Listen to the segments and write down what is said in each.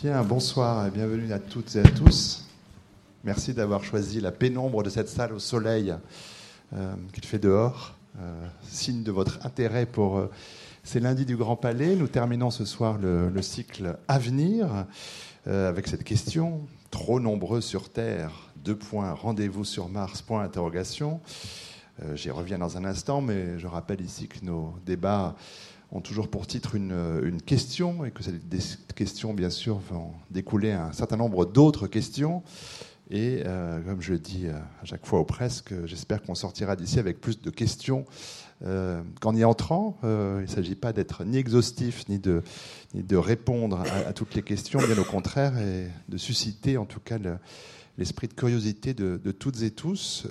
Bien, bonsoir et bienvenue à toutes et à tous. Merci d'avoir choisi la pénombre de cette salle au soleil euh, qu'il fait dehors, euh, signe de votre intérêt pour euh, ces lundis du Grand Palais. Nous terminons ce soir le, le cycle Avenir avec cette question trop nombreux sur Terre. Deux points. Rendez-vous sur Mars. Point interrogation. J'y reviens dans un instant, mais je rappelle ici que nos débats ont toujours pour titre une, question et que ces questions, bien sûr, vont découler un certain nombre d'autres questions. Et euh, comme je le dis euh, à chaque fois ou presque, j'espère qu'on sortira d'ici avec plus de questions euh, qu'en y entrant. il ne s'agit pas d'être ni exhaustif ni de, ni de répondre à, toutes les questions, bien au contraire, et de susciter en tout cas l'esprit de curiosité de, toutes et tous.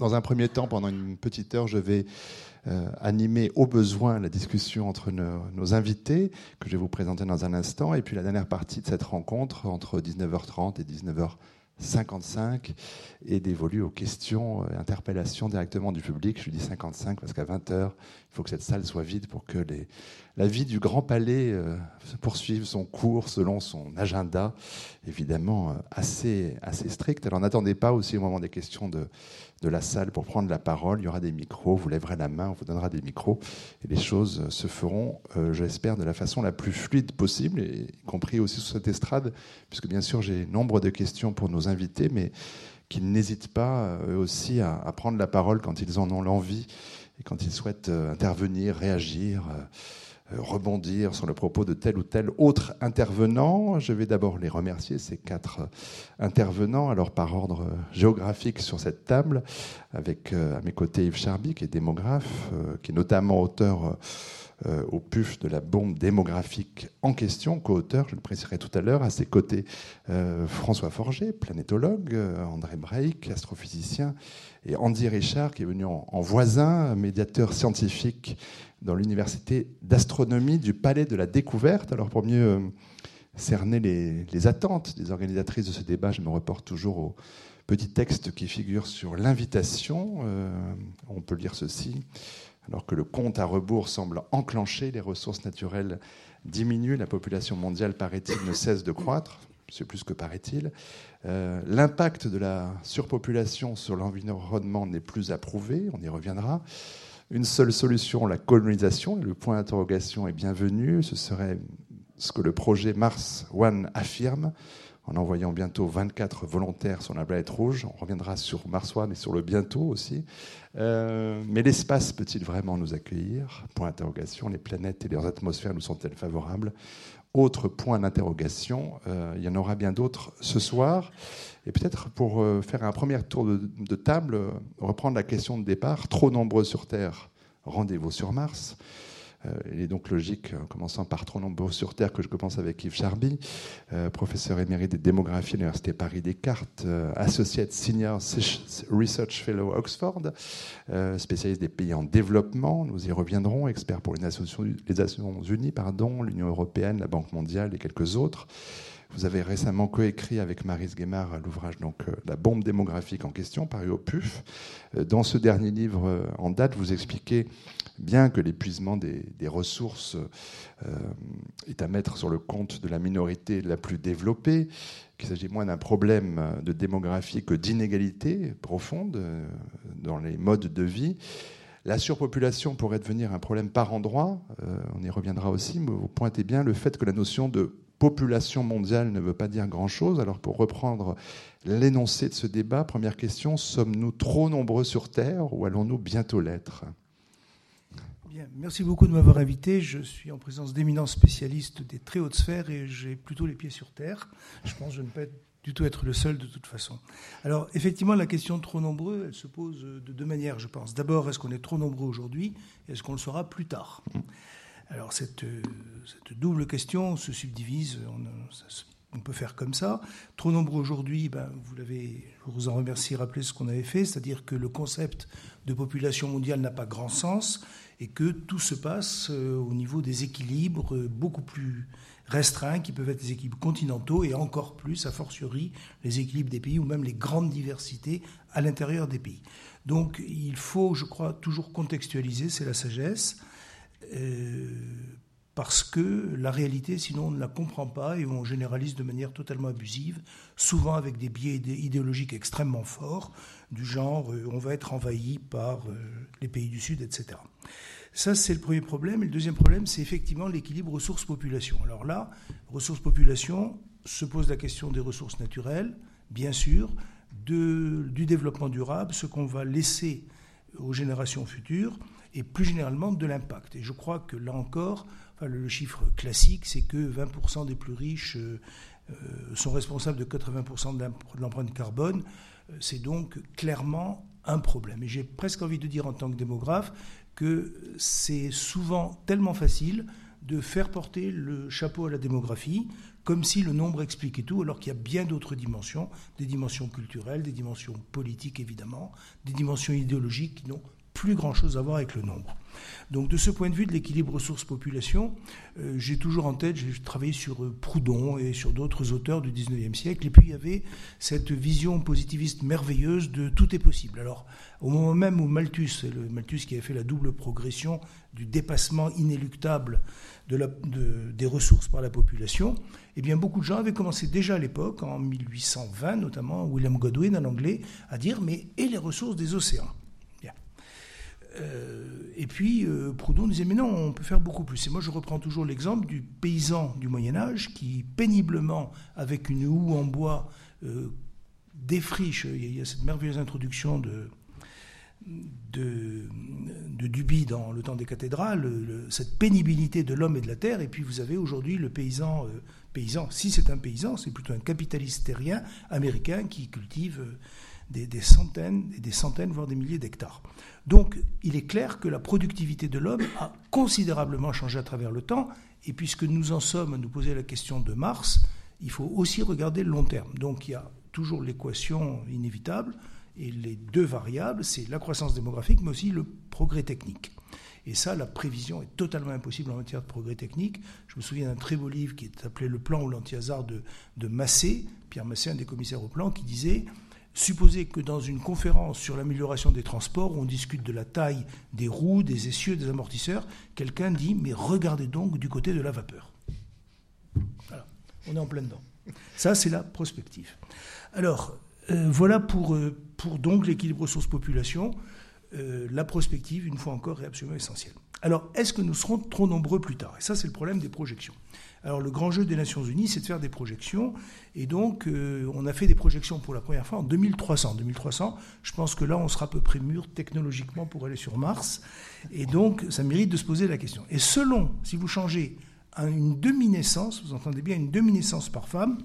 dans un premier temps, pendant une petite heure, je vais euh, animer au besoin la discussion entre nos, invités, que je vais vous présenter dans un instant, et puis la dernière partie de cette rencontre, entre 19h30 et 19h55, est dévolue aux questions et interpellations directement du public. Je dis 55 parce qu'à 20h, il faut que cette salle soit vide pour que la vie du Grand Palais euh, poursuive son cours selon son agenda, évidemment euh, assez strict. Alors n'attendez pas aussi au moment des questions de de la salle pour prendre la parole. Il y aura des micros, vous lèverez la main, on vous donnera des micros, et les choses se feront, euh, j'espère, de la façon la plus fluide possible, y compris aussi sur cette estrade, puisque bien sûr j'ai nombre de questions pour nos invités, mais qu'ils n'hésitent pas eux aussi à, prendre la parole quand ils en ont l'envie et quand ils souhaitent euh, intervenir, réagir. Euh, euh, rebondir sur le propos de tel ou tel autre intervenant. Je vais d'abord les remercier, ces quatre intervenants, alors par ordre géographique sur cette table, avec euh, à mes côtés Yves Charby, qui est démographe, euh, qui est notamment auteur au PUF de la bombe démographique en question, co-auteur, je le préciserai tout à l'heure, à ses côtés François Forger, planétologue, André Breik, astrophysicien, et Andy Richard, qui est venu en voisin, médiateur scientifique dans l'université d'astronomie du Palais de la Découverte. Alors pour mieux euh, cerner les, attentes des organisatrices de ce débat, je me reporte toujours au petit texte qui figure sur l'invitation. Euh, on peut lire ceci. Alors que le compte à rebours semble enclenché, les ressources naturelles diminuent, la population mondiale, paraît-il, ne cesse de croître. C'est plus que paraît-il. Euh, l'impact de la surpopulation sur l'environnement n'est plus approuvé, on y reviendra une seule solution, la colonisation. Le point d'interrogation est bienvenu. Ce serait ce que le projet Mars One affirme en envoyant bientôt 24 volontaires sur la planète rouge. On reviendra sur Mars One et sur le bientôt aussi. Euh, mais l'espace peut-il vraiment nous accueillir? Point d'interrogation. Les planètes et leurs atmosphères nous sont-elles favorables? Autre point d'interrogation. Euh, il y en aura bien d'autres ce soir. Et peut-être pour euh, faire un premier tour de, table, euh, reprendre la question de départ, trop nombreux sur Terre, rendez-vous sur Mars. Euh, il est donc logique, en commençant par trop nombreux sur Terre, que je commence avec Yves Charby, professeur émérite de démographie à l'Université Paris-Descartes, associate senior research fellow Oxford, spécialiste des pays en développement, nous y reviendrons, expert pour les Nations, Unies, l'Union européenne, la Banque mondiale et quelques autres. Vous avez récemment coécrit avec Maris Guémard l'ouvrage donc euh, La bombe démographique en question, paru au PUF. Euh, dans ce dernier livre euh, en date, vous expliquez bien que l'épuisement des, ressources est à mettre sur le compte de la minorité la plus développée, qu'il s'agit moins d'un problème de démographie que d'inégalité profonde dans les modes de vie. La surpopulation pourrait devenir un problème par endroit, on y reviendra aussi, mais vous pointez bien le fait que la notion de population mondiale ne veut pas dire grand-chose. Alors pour reprendre l'énoncé de ce débat, première question, sommes-nous trop nombreux sur Terre ou allons-nous bientôt l'être? Merci beaucoup de m'avoir invité. Je suis en présence d'éminents spécialistes des très hautes sphères et j'ai plutôt les pieds sur Terre. Je pense que je ne peux du tout être le seul de toute façon. Alors effectivement, la question de trop nombreux, elle se pose de deux manières, je pense. D'abord, est-ce qu'on est trop nombreux aujourd'hui? Et est-ce qu'on le sera plus tard? Alors cette, double question se subdivise, on, peut faire comme ça. Trop nombreux aujourd'hui, ben, vous l'avez, je vous en remercie, rappelé ce qu'on avait fait, c'est-à-dire que le concept de population mondiale n'a pas grand sens et que tout se passe euh, au niveau des équilibres beaucoup plus restreints qui peuvent être les équilibres continentaux et encore plus, a fortiori, les équilibres des pays ou même les grandes diversités à l'intérieur des pays. Donc il faut, je crois, toujours contextualiser, c'est la sagesse. Euh, parce que la réalité, sinon, on ne la comprend pas et on généralise de manière totalement abusive, souvent avec des biais idéologiques extrêmement forts, du genre euh, on va être envahi par euh, les pays du Sud, etc. Ça, c'est le premier problème. Et le deuxième problème, c'est effectivement l'équilibre ressources-population. Alors là, ressources-population, se pose la question des ressources naturelles, bien sûr, du développement durable, ce qu'on va laisser aux générations futures, et plus généralement de l'impact. Et je crois que là encore, le chiffre classique, c'est que 20% des plus riches euh, euh, sont responsables de 80% de l'empreinte carbone. Euh, c'est donc clairement un problème. Et j'ai presque envie de dire en tant que démographe que c'est souvent tellement facile de faire porter le chapeau à la démographie, comme si le nombre expliquait tout, alors qu'il y a bien d'autres dimensions, des dimensions culturelles, des dimensions politiques évidemment, des dimensions idéologiques qui n'ont plus grand-chose à voir avec le nombre. Donc de ce point de vue de l'équilibre ressources-population, euh, j'ai toujours en tête, j'ai travaillé sur euh, Proudhon et sur d'autres auteurs du 19e siècle, et puis il y avait cette vision positiviste merveilleuse de tout est possible. Alors au moment même où Malthus, le Malthus qui avait fait la double progression du dépassement inéluctable des ressources par la population, eh bien beaucoup de gens avaient commencé déjà à l'époque, en 1820 notamment, William Godwin, en anglais, à dire mais et les ressources des océans? Euh, et puis euh, Proudhon disait mais non, on peut faire beaucoup plus. Et moi je reprends toujours l'exemple du paysan du Moyen Âge qui péniblement, avec une houe en bois, euh, défriche. Il y a cette merveilleuse introduction de, Duby dans Le temps des cathédrales, cette pénibilité de l'homme et de la terre. Et puis vous avez aujourd'hui le paysan, paysan, si c'est un paysan, c'est plutôt un capitaliste terrien américain qui cultive des, centaines et des centaines, voire des milliers d'hectares. Donc, il est clair que la productivité de l'homme a considérablement changé à travers le temps. Et puisque nous en sommes à nous poser la question de Mars, il faut aussi regarder le long terme. Donc, il y a toujours l'équation inévitable. Et les deux variables, c'est la croissance démographique, mais aussi le progrès technique. Et ça, la prévision est totalement impossible en matière de progrès technique. Je me souviens d'un très beau livre qui est appelé Le plan ou l'anti-hasard de, de Massé, Pierre Massé, un des commissaires au plan, qui disait Supposez que dans une conférence sur l'amélioration des transports, où on discute de la taille des roues, des essieux, des amortisseurs, quelqu'un dit Mais regardez donc du côté de la vapeur. Voilà, on est en plein dedans. Ça, c'est la prospective. Alors, euh, voilà pour, euh, pour donc l'équilibre ressources-population. Euh, la prospective, une fois encore, est absolument essentielle. Alors, est-ce que nous serons trop nombreux plus tard? Et ça, c'est le problème des projections. Alors le grand jeu des Nations Unies, c'est de faire des projections. Et donc, euh, on a fait des projections pour la première fois en 2300. 2300, je pense que là, on sera à peu près mûr technologiquement pour aller sur Mars. Et donc, ça mérite de se poser la question. Et selon, si vous changez une demi-naissance, vous entendez bien, une demi-naissance par femme,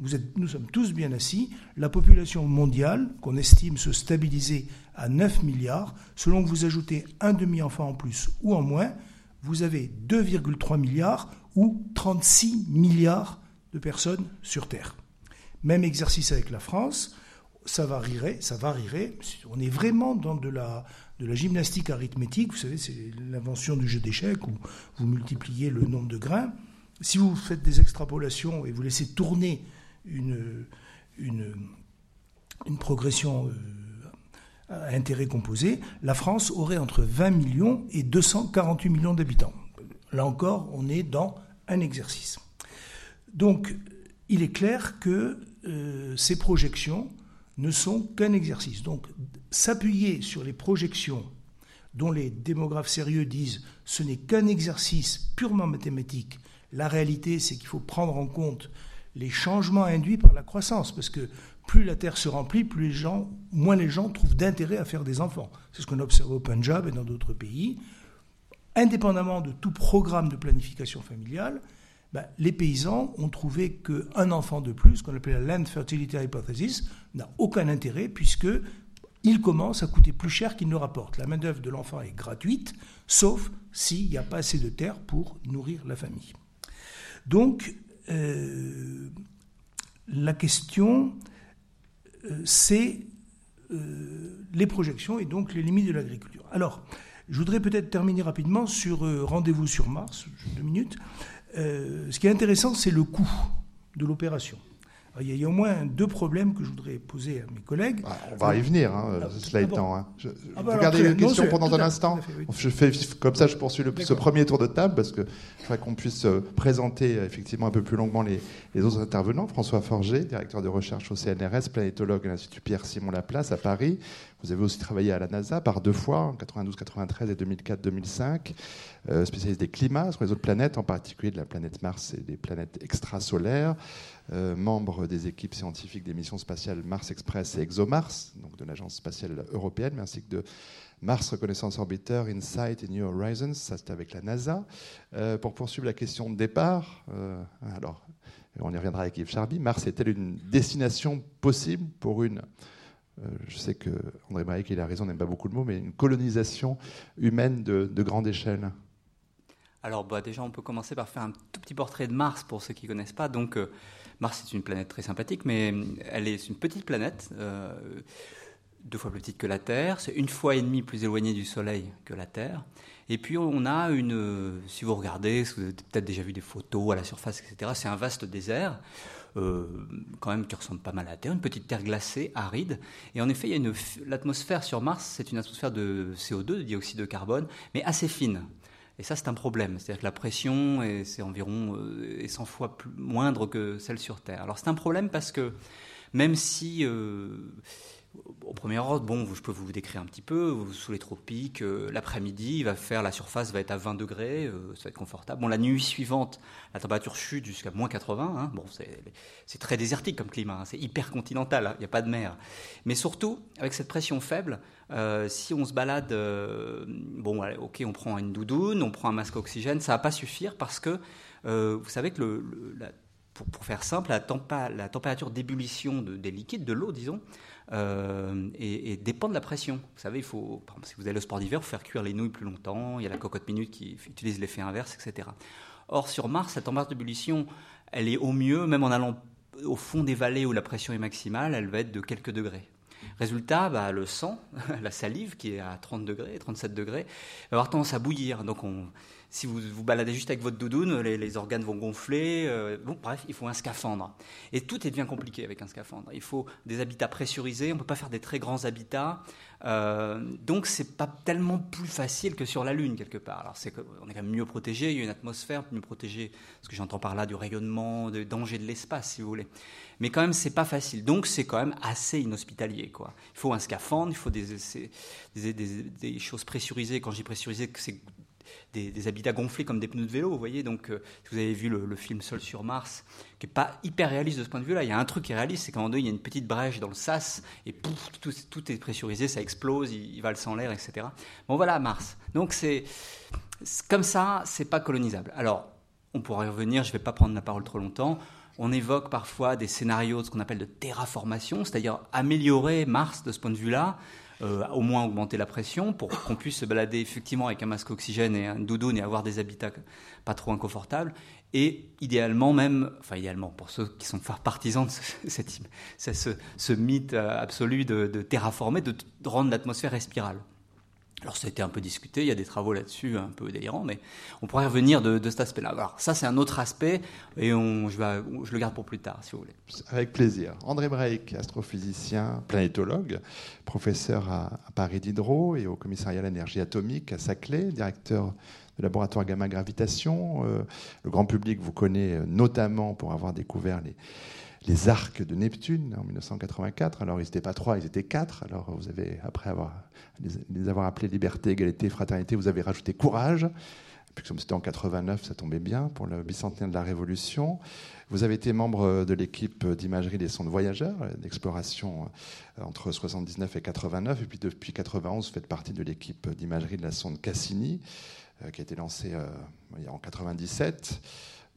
vous êtes, nous sommes tous bien assis, la population mondiale, qu'on estime se stabiliser à 9 milliards, selon que vous ajoutez un demi-enfant en plus ou en moins, vous avez 2,3 milliards ou 36 milliards de personnes sur Terre. Même exercice avec la France, ça varierait, ça varierait. On est vraiment dans de la, de la gymnastique arithmétique. Vous savez, c'est l'invention du jeu d'échecs où vous multipliez le nombre de grains. Si vous faites des extrapolations et vous laissez tourner une, une, progression euh, à intérêt composé, la France aurait entre 20 millions et 248 millions d'habitants. Là encore, on est dans un exercice. Donc, il est clair que euh, ces projections ne sont qu'un exercice. Donc, s'appuyer sur les projections dont les démographes sérieux disent ce n'est qu'un exercice purement mathématique, la réalité, c'est qu'il faut prendre en compte les changements induits par la croissance, parce que plus la Terre se remplit, plus les gens, moins les gens trouvent d'intérêt à faire des enfants. C'est ce qu'on observe au Punjab et dans d'autres pays indépendamment de tout programme de planification familiale, ben, les paysans ont trouvé qu'un enfant de plus, qu'on appelle la Land Fertility Hypothesis, n'a aucun intérêt puisque il commence à coûter plus cher qu'il ne rapporte. La main-d'œuvre de l'enfant est gratuite, sauf s'il n'y a pas assez de terre pour nourrir la famille. Donc, euh, la question, euh, c'est euh, les projections et donc les limites de l'agriculture. Alors, je voudrais peut-être terminer rapidement sur euh, Rendez-vous sur Mars, deux minutes. Euh, ce qui est intéressant, c'est le coût de l'opération. Il y, a au moins deux problèmes que je voudrais poser à mes collègues. Ah, on va y venir, hein, ah, cela ah étant. Hein. Ah, bah, vous gardez les questions pendant un instant Je fais comme ça, je poursuis ce premier tour de table parce que je voudrais qu'on puisse euh, présenter effectivement un peu plus longuement les, les, autres intervenants. François Forger, directeur de recherche au CNRS, planétologue à l'Institut Pierre-Simon Laplace à Paris. Vous avez aussi travaillé à la NASA par deux fois, en 92-93 et 2004-2005, euh, spécialiste des climats sur les autres planètes, en particulier de la planète Mars et des planètes extrasolaires. Euh, membre des équipes scientifiques des missions spatiales Mars Express et ExoMars, donc de l'Agence spatiale européenne, mais ainsi que de Mars Reconnaissance Orbiter, InSight et New Horizons, ça c'était avec la NASA. Euh, pour poursuivre la question de départ, euh, alors on y reviendra avec Yves Charby, Mars est-elle une destination possible pour une je sais que André Maïk, il a raison, n'aime pas beaucoup le mot, mais une colonisation humaine de, de grande échelle? Alors, bah, déjà, on peut commencer par faire un tout petit portrait de Mars pour ceux qui ne connaissent pas. Donc, Mars est une planète très sympathique, mais elle est une petite planète, euh, deux fois plus petite que la Terre. C'est une fois et demie plus éloignée du Soleil que la Terre. Et puis on a une, si vous regardez, vous avez peut-être déjà vu des photos à la surface, etc. C'est un vaste désert. Euh, quand même qui ressemble pas mal à la Terre, une petite terre glacée, aride. Et en effet, il y a l'atmosphère sur Mars, c'est une atmosphère de CO2, de dioxyde de carbone, mais assez fine. Et ça, c'est un problème. C'est-à-dire que la pression, c'est environ 100 euh, fois plus, moindre que celle sur Terre. Alors c'est un problème parce que même si euh, au premier ordre, bon, je peux vous décrire un petit peu, sous les tropiques, euh, l'après-midi, va faire, la surface va être à 20 degrés, euh, ça va être confortable. Bon, la nuit suivante, la température chute jusqu'à moins 80. Hein. bon, c'est très désertique comme climat, hein. c'est hyper continental, hein. il n'y a pas de mer. Mais surtout, avec cette pression faible, euh, si on se balade, bon, ok, on prend une doudoune, on prend un masque oxygène, ça va pas suffire parce que vous savez que pour, faire simple, la température d'ébullition des liquides, de l'eau, disons, euh, et, dépend de la pression. Vous savez, il faut, par exemple, si vous allez au sport d'hiver, faire cuire les nouilles plus longtemps. Il y a la cocotte minute qui utilise l'effet inverse, etc. Or, sur Mars, cette température d'ébullition, elle est au mieux, même en allant au fond des vallées où la pression est maximale, elle va être de quelques degrés. Résultat, bah, le sang, la salive qui est à 30 degrés, 37 degrés, va avoir tendance à bouillir. Donc on, si vous vous baladez juste avec votre doudoune, les, organes vont gonfler. Euh, bref, il faut un scaphandre. Et tout est bien compliqué avec un scaphandre. Il faut des habitats pressurisés. On ne peut pas faire des très grands habitats. Euh, donc, c'est pas tellement plus facile que sur la Lune quelque part. Alors, c'est on est quand même mieux protégé. Il y a une atmosphère mieux protégée. Ce que j'entends par là du rayonnement, des dangers de l'espace, si vous voulez. Mais quand même, c'est pas facile. Donc, c'est quand même assez inhospitalier. Il faut un scaphandre. Il faut des choses pressurisées. Quand j'ai pressurisé, c'est des, habitats gonflés comme des pneus de vélo, vous voyez. Donc, euh, si vous avez vu le, film Sol sur Mars, qui n'est pas hyper réaliste de ce point de vue-là, il y a un truc qui est réaliste, c'est qu'en deux, il y a une petite brèche dans le sas, et pouf, tout, est pressurisé, ça explose, il, il valse en l'air, etc. Bon, voilà Mars. Donc, c'est comme ça, c'est pas colonisable. Alors, on pourra y revenir, je ne vais pas prendre la parole trop longtemps. On évoque parfois des scénarios de ce qu'on appelle de terraformation, c'est-à-dire améliorer Mars de ce point de vue-là, euh, au moins augmenter la pression pour qu'on puisse se balader effectivement avec un masque oxygène et un doudoune et avoir des habitats pas trop inconfortables. Et idéalement même, enfin idéalement pour ceux qui sont partisans de ce, ce, mythe absolu de, de terraformer, de rendre l'atmosphère respirable. Alors ça a été un peu discuté, il y a des travaux là-dessus un peu délirants, mais on pourrait revenir de, cet aspect-là. Alors ça c'est un autre aspect et je, le garde pour plus tard si vous voulez. Avec plaisir. André Breik, astrophysicien, planétologue, professeur à, Paris Diderot et au commissariat à l'énergie atomique à Saclay, directeur du laboratoire gamma gravitation. Euh, le grand public vous connaît euh, notamment pour avoir découvert les les arcs de Neptune en 1984. Alors, ils n'étaient pas trois, ils étaient quatre. Alors, vous avez, après avoir, les, avoir appelés liberté, égalité, fraternité, vous avez rajouté courage. Puis, comme c'était en 89, ça tombait bien pour le bicentenaire de la Révolution. Vous avez été membre de l'équipe d'imagerie des sondes voyageurs, d'exploration euh, entre 79 et 89. Et puis, depuis 91, vous faites partie de l'équipe d'imagerie de la sonde Cassini, euh, qui a été lancée euh, en 97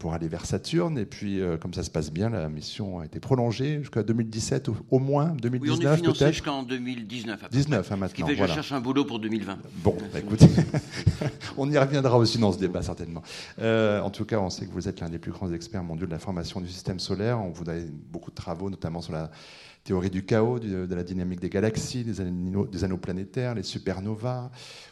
pour aller vers Saturne. Et puis, euh, comme ça se passe bien, la mission a été prolongée jusqu'à 2017, au, moins 2019 Oui, on est financé jusqu'en 2019. À 19 hein, maintenant. Ce qui fait que je cherche un boulot pour 2020. Bon, bah, écoutez, on y reviendra aussi dans ce débat certainement. Euh, en tout cas, on sait que vous êtes l'un des plus grands experts mondiaux de la formation du système solaire. On vous a beaucoup de travaux, notamment sur la théorie du chaos, de la dynamique des galaxies, des anneaux, des anneaux, planétaires, les supernovas.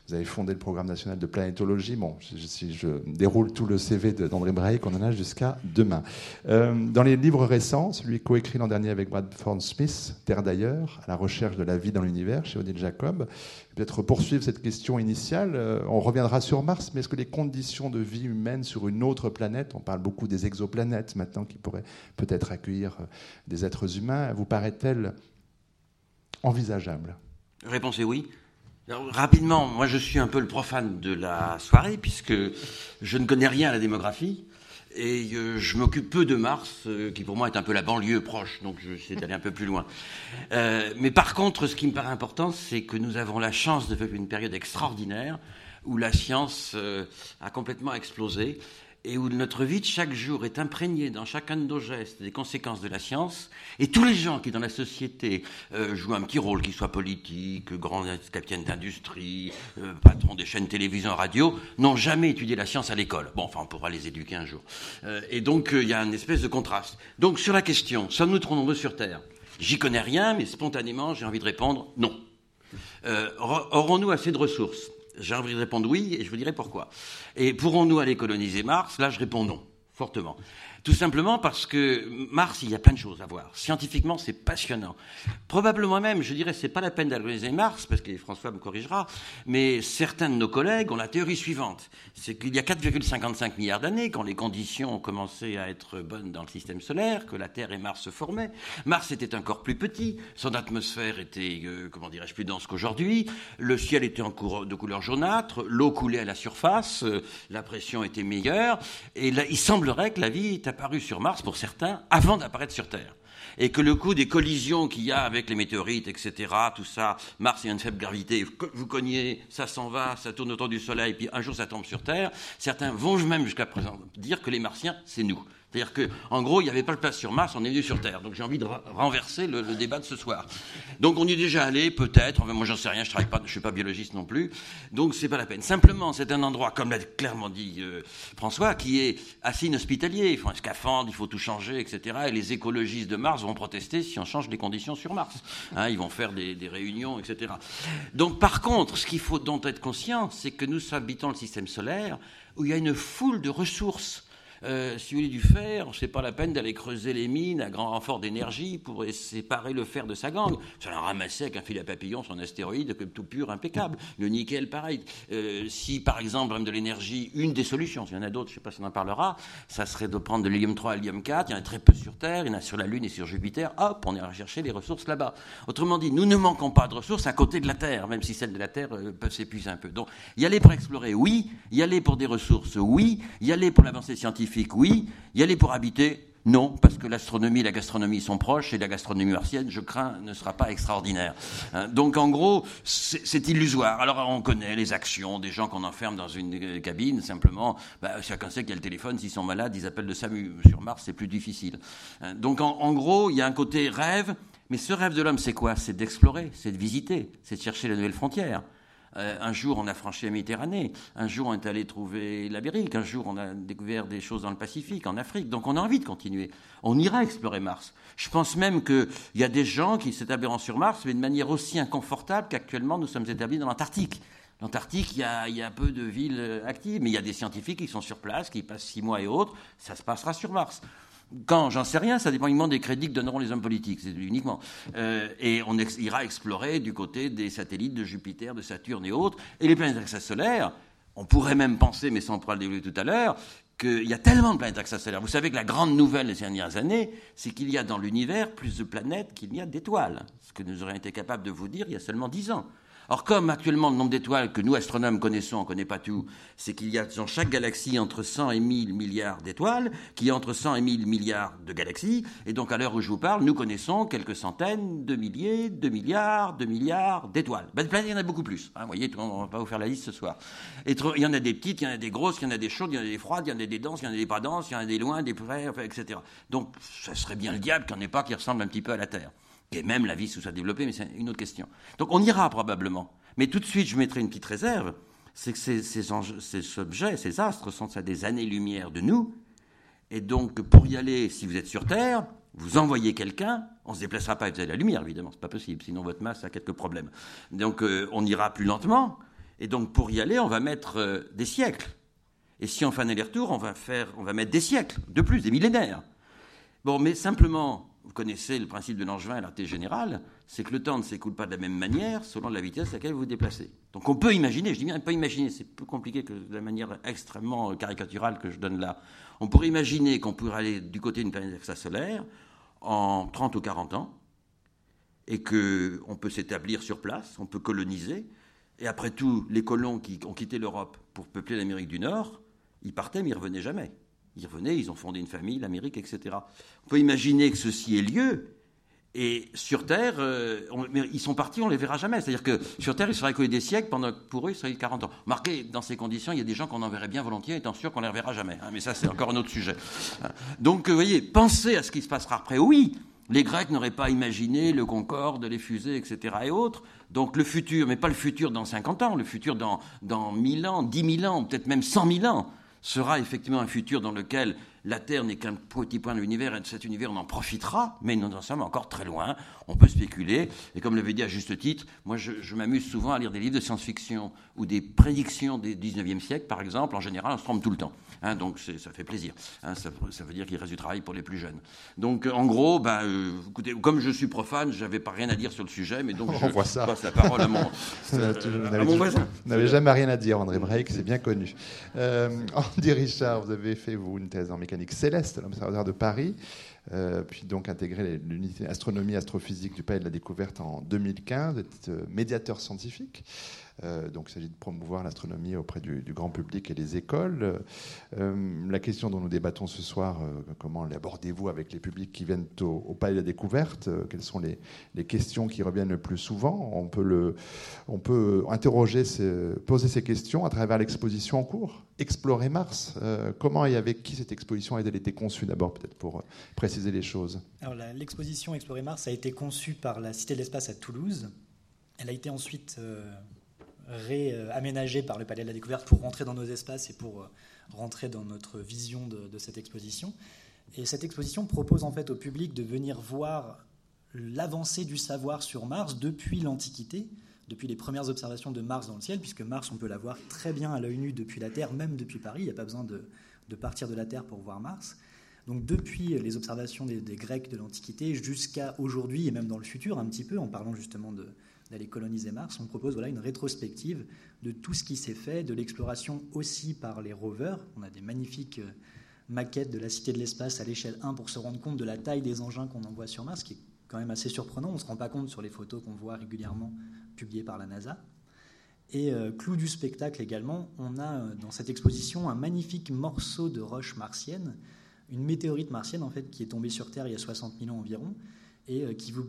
Vous avez fondé le programme national de planétologie. Bon, si je déroule tout le CV d'André Breik, on en jusqu'à demain. Euh, dans les livres récents, celui coécrit l'an dernier avec Bradford Smith, Terre d'ailleurs, à la recherche de la vie dans l'univers, chez Odile Jacob, peut-être poursuivre cette question initiale. Euh, on reviendra sur Mars, mais est-ce que les conditions de vie humaine sur une autre planète, on parle beaucoup des exoplanètes maintenant qui pourraient peut-être accueillir euh, des êtres humains, vous paraît-elle envisageable? Réponse est oui. rapidement, moi je suis un peu le profane de la soirée puisque je ne connais rien à la démographie. Et euh, je m'occupe peu de Mars, euh, qui pour moi est un peu la banlieue proche, donc je vais d'aller un peu plus loin. Euh, mais par contre, ce qui me paraît important, c'est que nous avons la chance de vivre une période extraordinaire où la science a complètement explosé et où notre vie de chaque jour est imprégnée dans chacun de nos gestes des conséquences de la science, et tous les gens qui dans la société euh, jouent un petit rôle, qu'ils soient politiques, grands capitaines d'industrie, euh, patrons des chaînes télévision, radio, n'ont jamais étudié la science à l'école. Bon, enfin, on pourra les éduquer un jour. Euh, et donc, il y a une espèce de contraste. Donc, sur la question, sommes-nous trop nombreux sur Terre? J'y connais rien, mais spontanément, j'ai envie de répondre non. Aurons-nous assez de ressources? J'ai envie de répondre oui, et je vous dirai pourquoi. Et pourrons-nous aller coloniser Mars? Là, je réponds non, fortement. Tout simplement parce que Mars, il y a plein de choses à voir. Scientifiquement, c'est passionnant. Probablement même, je dirais, c'est pas la peine d'analyser Mars, parce que François me corrigera, mais certains de nos collègues ont la théorie suivante. C'est qu'il y a 4,55 milliards d'années, quand les conditions ont commencé à être bonnes dans le système solaire, que la Terre et Mars se formaient. Mars était encore plus petit, son atmosphère était, euh, comment dirais-je, plus dense qu'aujourd'hui, le ciel était en de couleur jaunâtre, l'eau coulait à la surface, euh, la pression était meilleure, et il semblerait que la vie apparu sur Mars pour certains avant d'apparaître sur Terre. Et que le coup des collisions qu'il y a avec les météorites, etc., tout ça, Mars, il y a une faible gravité, vous cognez, ça s'en va, ça tourne autour du Soleil, puis un jour ça tombe sur Terre. Certains vont même jusqu'à présent dire que les Martiens, c'est nous. C'est-à-dire qu'en gros, il n'y avait pas de place sur Mars, on est venu sur Terre. Donc j'ai envie de renverser le, débat de ce soir. Donc on y est déjà allé, peut-être. Enfin, moi, j'en sais rien, je ne suis pas biologiste non plus. Donc c'est pas la peine. Simplement, c'est un endroit, comme l'a clairement dit euh, François, qui est assez inhospitalier. Il faut un scaphandre, il faut tout changer, etc. Et les écologistes de Mars vont protester si on change les conditions sur Mars. Hein, ils vont faire des, réunions, etc. Donc par contre, ce qu'il faut donc être conscient, c'est que nous habitons le système solaire où il y a une foule de ressources euh, si vous voulez du fer, c'est pas la peine d'aller creuser les mines à grand renfort d'énergie pour séparer le fer de sa gangue. Ça l'a ramassé avec un fil à papillon un astéroïde, tout pur, impeccable. Le nickel, pareil. Euh, si, par exemple, même de l'énergie, une des solutions, s'il y en a d'autres, je sais pas si on en parlera, ça serait de prendre de l'hélium 3 à l'hélium 4. Il y en a très peu sur Terre, il y en a sur la Lune et sur Jupiter. Hop, on ira chercher les ressources là-bas. Autrement dit, nous ne manquons pas de ressources à côté de la Terre, même si celles de la Terre euh, peuvent s'épuiser un peu. Donc, y aller pour explorer, oui. Y aller pour des ressources, oui. Y aller pour l'avancée scientifique, oui. Y aller pour habiter, non, parce que l'astronomie et la gastronomie sont proches et la gastronomie martienne, je crains, ne sera pas extraordinaire. Hein, donc en gros, c'est illusoire. Alors on connaît les actions des gens qu'on enferme dans une euh, cabine, simplement, bah, chacun sait qu'il y a le téléphone, s'ils sont malades, ils appellent le SAMU. Sur Mars, c'est plus difficile. Hein, donc en gros, il y a un côté rêve, mais ce rêve de l'homme, c'est quoi? C'est d'explorer, c'est de visiter, c'est de chercher la nouvelle frontière. Euh, un jour, on a franchi la Méditerranée. Un jour, on est allé trouver l'Amérique. Un jour, on a découvert des choses dans le Pacifique, en Afrique. Donc, on a envie de continuer. On ira explorer Mars. Je pense même qu'il y a des gens qui s'établiront sur Mars, mais de manière aussi inconfortable qu'actuellement, nous sommes établis dans l'Antarctique. L'Antarctique, il y, a, il y, a, peu de villes euh, actives, mais il y a des scientifiques qui sont sur place, qui passent six mois et autres. Ça se passera sur Mars. Quand, j'en sais rien, ça dépend uniquement des crédits que donneront les hommes politiques, c'est uniquement. Euh, et on ira explorer du côté des satellites de Jupiter, de Saturne et autres, et les planètes extrasolaires. On pourrait même penser, mais sans pourra le développer tout à l'heure, qu'il y a tellement de planètes extrasolaires. Vous savez que la grande nouvelle des dernières années, c'est qu'il y a dans l'univers plus de planètes qu'il n'y a d'étoiles. Ce que nous aurions été capables de vous dire il y a seulement dix ans. Or, comme actuellement le nombre d'étoiles que nous, astronomes, connaissons, on ne connaît pas tout, c'est qu'il y a dans chaque galaxie entre 100 et 1000 milliards d'étoiles, qui entre 100 et 1000 milliards de galaxies, et donc à l'heure où je vous parle, nous connaissons quelques centaines de milliers, de milliards, de milliards d'étoiles. Ben, il y en a beaucoup plus. Hein, vous voyez, on ne va pas vous faire la liste ce soir. il y en a des petites, il y en a des grosses, il y en a des chaudes, il y en a des froides, il y en a des denses, il y en a des pas denses, il y en a des loin, des près, etc. Donc, ça serait bien le diable qu'il n'y en ait pas qui ressemble un petit peu à la Terre et même la vie sous sa développée, mais c'est une autre question. Donc on ira probablement. Mais tout de suite, je mettrai une petite réserve, c'est que ces, objets, ces astres sont à des années-lumière de nous, et donc pour y aller, si vous êtes sur Terre, vous envoyez quelqu'un, on ne se déplacera pas avec la lumière, évidemment, c'est pas possible, sinon votre masse a quelques problèmes. Donc euh, on ira plus lentement, et donc pour y aller, on va mettre euh, des siècles. Et si on fait un aller-retour, on va faire, on va mettre des siècles, de plus, des millénaires. Bon, mais simplement, vous connaissez le principe de Langevin et l'arté générale, c'est que le temps ne s'écoule pas de la même manière selon la vitesse à laquelle vous vous déplacez. Donc on peut imaginer, je dis bien on peut imaginer, c'est plus compliqué que de la manière extrêmement caricaturale que je donne là. On pourrait imaginer qu'on pourrait aller du côté d'une planète extrasolaire en 30 ou 40 ans, et qu'on peut s'établir sur place, on peut coloniser. Et après tout, les colons qui ont quitté l'Europe pour peupler l'Amérique du Nord, ils partaient mais ils revenaient jamais. Ils revenaient, ils ont fondé une famille, l'Amérique, etc. On peut imaginer que ceci ait lieu, et sur Terre, euh, ils sont partis, on ne les verra jamais. C'est-à-dire que sur Terre, ils seraient écoulés des siècles, pendant que pour eux, il serait 40 ans. Marquez, dans ces conditions, il y a des gens qu'on enverrait bien volontiers, étant sûr qu'on ne les reverra jamais. Hein, mais ça, c'est encore un autre sujet. Donc, vous voyez, pensez à ce qui se passera après. Oui, les Grecs n'auraient pas imaginé le Concorde, les fusées, etc. et autres. Donc le futur, mais pas le futur dans 50 ans, le futur dans, dans 1000 ans, 10 000 ans, peut-être même 100 000 ans, sera effectivement un futur dans lequel la Terre n'est qu'un petit point de l'univers, et de cet univers, on en profitera, mais nous en sommes encore très loin. On peut spéculer, et comme l'avait dit à juste titre, moi je, m'amuse souvent à lire des livres de science-fiction ou des prédictions des 19e siècle, par exemple. En général, on se trompe tout le temps. Hein, donc ça fait plaisir. Hein, ça, veut dire qu'il reste du travail pour les plus jeunes. Donc en gros, ben, euh, écoutez, comme je suis profane, j'avais pas rien à dire sur le sujet, mais donc on je ça. passe la parole à mon, à mon voisin. Vous n'avez jamais rien à dire, André Break, c'est bien connu. Euh, Andy Richard, vous avez fait vous une thèse en mécanique céleste à l'Observatoire de Paris. Euh, puis donc intégré l'unité astronomie astrophysique du Palais de la Découverte en 2015, êtes euh, médiateur scientifique. Euh, donc il s'agit de promouvoir l'astronomie auprès du, grand public et des écoles. Euh, la question dont nous débattons ce soir, euh, comment l'abordez-vous avec les publics qui viennent au, Palais de la Découverte Quelles sont les, questions qui reviennent le plus souvent? On peut, interroger, poser ces questions à travers l'exposition en cours, Explorer Mars. comment et avec qui cette exposition a-t-elle été conçue? D'abord, peut-être pour préciser les choses Alors l'exposition Explorer Mars a été conçue par la Cité de l'Espace à Toulouse. Elle a été ensuite réaménagé par le Palais de la Découverte pour rentrer dans nos espaces et pour euh, rentrer dans notre vision de, cette exposition. Et cette exposition propose en fait au public de venir voir l'avancée du savoir sur Mars depuis l'Antiquité, depuis les premières observations de Mars dans le ciel, puisque Mars, on peut la voir très bien à l'œil nu depuis la Terre, même depuis Paris, il n'y a pas besoin de, partir de la Terre pour voir Mars. Donc depuis les observations des, des Grecs de l'Antiquité jusqu'à aujourd'hui, et même dans le futur un petit peu, en parlant justement de, d'aller coloniser Mars, on propose voilà, une rétrospective de tout ce qui s'est fait, de l'exploration aussi par les rovers. On a des magnifiques euh, maquettes de la Cité de l'Espace à l'échelle 1 pour se rendre compte de la taille des engins qu'on envoie sur Mars, qui est quand même assez surprenant. On ne se rend pas compte sur les photos qu'on voit régulièrement publiées par la NASA. Et euh, clou du spectacle également, on a euh, dans cette exposition un magnifique morceau de roche martienne, une météorite martienne en fait qui est tombée sur Terre il y a 60 000 ans environ, et qui vous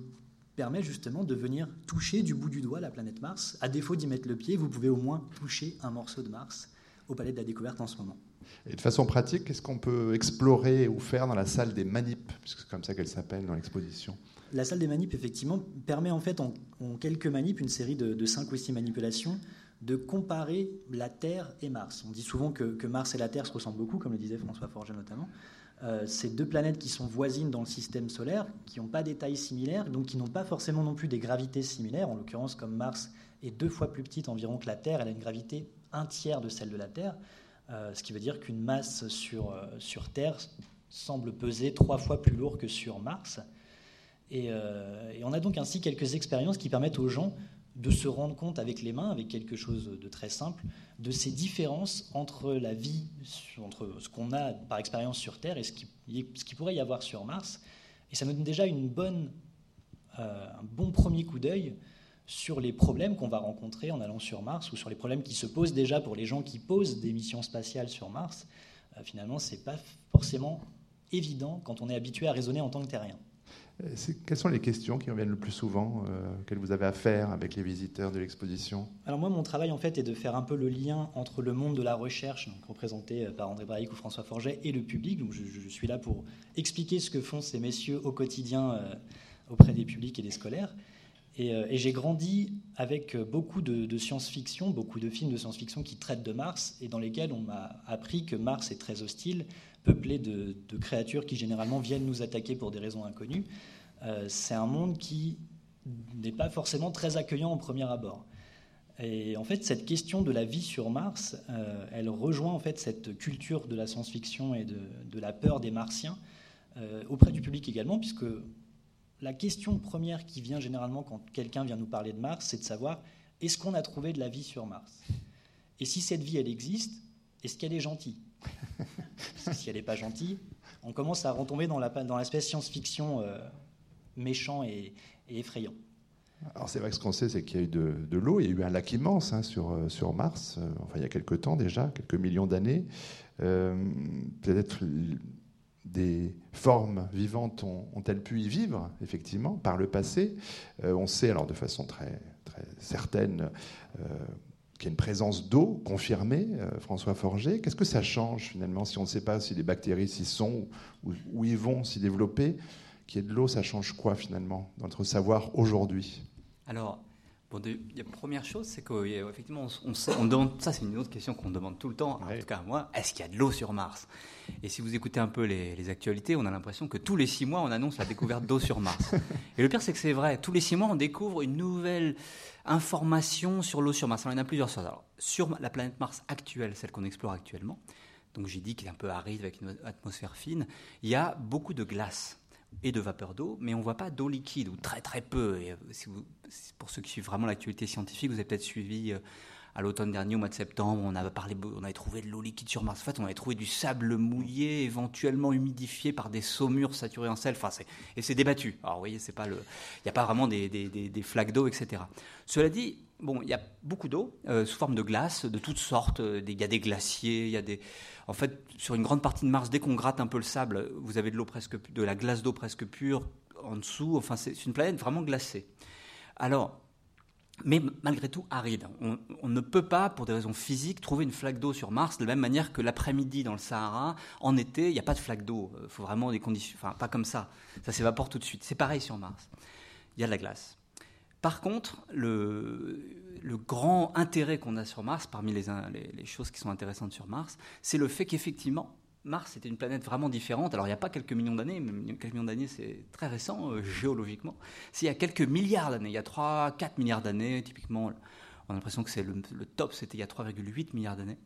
permet justement de venir toucher du bout du doigt la planète Mars. À défaut d'y mettre le pied, vous pouvez au moins toucher un morceau de Mars au Palais de la Découverte en ce moment. Et de façon pratique, qu'est-ce qu'on peut explorer ou faire dans la salle des manips, puisque c'est comme ça qu'elle s'appelle dans l'exposition La salle des manips, effectivement, permet en fait en, quelques manips, une série de, cinq ou six manipulations, de comparer la Terre et Mars. On dit souvent que, que Mars et la Terre se ressemblent beaucoup, comme le disait François Forget notamment. Euh, ces deux planètes qui sont voisines dans le système solaire, qui n'ont pas des tailles similaires, donc qui n'ont pas forcément non plus des gravités similaires. En l'occurrence, comme Mars est deux fois plus petite environ que la Terre, elle a une gravité un tiers de celle de la Terre, euh, ce qui veut dire qu'une masse sur, euh, sur Terre semble peser trois fois plus lourd que sur Mars. Et, et, on a donc ainsi quelques expériences qui permettent aux gens de se rendre compte avec les mains, avec quelque chose de très simple, de ces différences entre la vie, entre ce qu'on a par expérience sur Terre et ce qui, pourrait y avoir sur Mars. Et ça nous donne déjà une bonne, euh, un bon premier coup d'œil sur les problèmes qu'on va rencontrer en allant sur Mars ou sur les problèmes qui se posent déjà pour les gens qui posent des missions spatiales sur Mars. Euh, finalement, ce n'est pas forcément évident quand on est habitué à raisonner en tant que terrien. Euh, quelles sont les questions qui reviennent le plus souvent, euh, qu'elles vous avez à faire avec les visiteurs de l'exposition Alors moi, mon travail en fait est de faire un peu le lien entre le monde de la recherche, représenté euh, par André Braic ou François Forget, et le public. Donc je, suis là pour expliquer ce que font ces messieurs au quotidien auprès des publics et des scolaires. Et, j'ai grandi avec beaucoup de, science-fiction, beaucoup de films de science-fiction qui traitent de Mars et dans lesquels on m'a appris que Mars est très hostile, peuplé de, créatures qui généralement viennent nous attaquer pour des raisons inconnues. Euh, c'est un monde qui n'est pas forcément très accueillant au premier abord. Et en fait, cette question de la vie sur Mars, euh, elle rejoint en fait cette culture de la science-fiction et de, la peur des Martiens euh, auprès du public également, puisque la question première qui vient généralement quand quelqu'un vient nous parler de Mars, c'est de savoir est-ce qu'on a trouvé de la vie sur Mars? Et si cette vie, elle existe, est-ce qu'elle est gentille? Si elle n'est pas gentille, on commence à retomber dans l'aspect dans science-fiction euh, méchant et effrayant. Alors c'est vrai que ce qu'on sait, c'est qu'il y a eu de, l'eau, il y a eu un lac immense hein, sur, euh, sur Mars, euh, enfin il y a quelques temps déjà, quelques millions d'années. Peut-être des formes vivantes ont-elles pu y vivre, effectivement, par le passé? on sait alors de façon très, très certaine qu'il y a une présence d'eau confirmée, François Forger. Qu'est-ce que ça change finalement si on ne sait pas si les bactéries s'y sont ou où ils vont s'y développer Qu'il y ait de l'eau, ça change quoi finalement dans notre savoir aujourd'hui? Alors, bon, la première chose, c'est qu'effectivement, on, on, demande, ça c'est une autre question qu'on demande tout le temps, en tout cas moi, est-ce qu'il y a de l'eau sur Mars? Et si vous écoutez un peu les, actualités, on a l'impression que tous les six mois, on annonce la découverte d'eau sur Mars. Et le pire, c'est que c'est vrai, tous les six mois, on découvre une nouvelle information sur l'eau sur Mars. Alors, il y en a plusieurs choses. Alors, sur la planète Mars actuelle, celle qu'on explore actuellement, donc j'ai dit qu'il est un peu aride avec une atmosphère fine, il y a beaucoup de glace et de vapeur d'eau, mais on ne voit pas d'eau liquide, ou très très peu. Et euh, si vous, pour ceux qui suivent vraiment l'actualité scientifique, vous avez peut-être suivi euh, à l'automne dernier, au mois de septembre, on avait, trouvé de l'eau liquide sur Mars. En fait, on avait trouvé du sable mouillé, éventuellement humidifié par des saumures saturées en sel. Enfin, et c'est débattu. Alors, vous voyez, il n'y a pas vraiment des, des, des, flaques d'eau, etc. Cela dit, bon, il y a beaucoup d'eau euh, sous forme de glace, de toutes sortes. Il y a des glaciers, il y a des en fait, sur une grande partie de Mars, dès qu'on gratte un peu le sable, vous avez de l'eau presque, de la glace d'eau presque pure en dessous. Enfin, c'est une planète vraiment glacée. Alors, mais malgré tout aride. On, ne peut pas, pour des raisons physiques, trouver une flaque d'eau sur Mars de la même manière que l'après-midi dans le Sahara. En été, il n'y a pas de flaque d'eau. Il faut vraiment des conditions. Enfin, pas comme ça. Ça s'évapore tout de suite. C'est pareil sur Mars. Il y a de la glace. Par contre, le, grand intérêt qu'on a sur Mars, parmi les, choses qui sont intéressantes sur Mars, c'est le fait qu'effectivement, Mars était une planète vraiment différente. Alors il n'y a pas quelques millions d'années, mais quelques millions d'années c'est très récent euh, géologiquement. C'est il y a quelques milliards d'années, il y a 3, 4 milliards d'années, typiquement, on a l'impression que c'est le, top, c'était il y a 3,8 milliards d'années.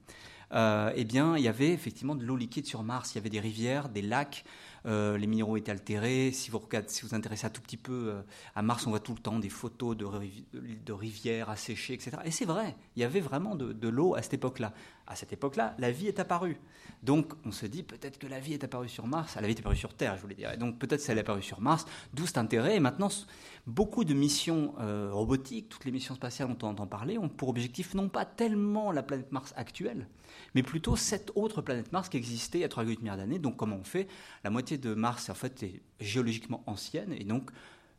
Euh, eh bien, il y avait effectivement de l'eau liquide sur Mars. Il y avait des rivières, des lacs, euh, les minéraux étaient altérés. Si vous regardez, si vous, intéressez un tout petit peu euh, à Mars, on voit tout le temps des photos de, de rivières asséchées, etc. Et c'est vrai, il y avait vraiment de, l'eau à cette époque-là. À cette époque-là, la vie est apparue. Donc on se dit peut-être que la vie est apparue sur Mars. La vie est apparue sur Terre, je voulais dire. donc peut-être qu'elle est apparue sur Mars, d'où cet intérêt. Et maintenant, beaucoup de missions euh, robotiques, toutes les missions spatiales dont on entend parler, ont pour objectif non pas tellement la planète Mars actuelle, mais plutôt cette autre planète Mars qui existait il y a 3,8 milliards d'années. Donc comment on fait? La moitié de Mars en fait est géologiquement ancienne et donc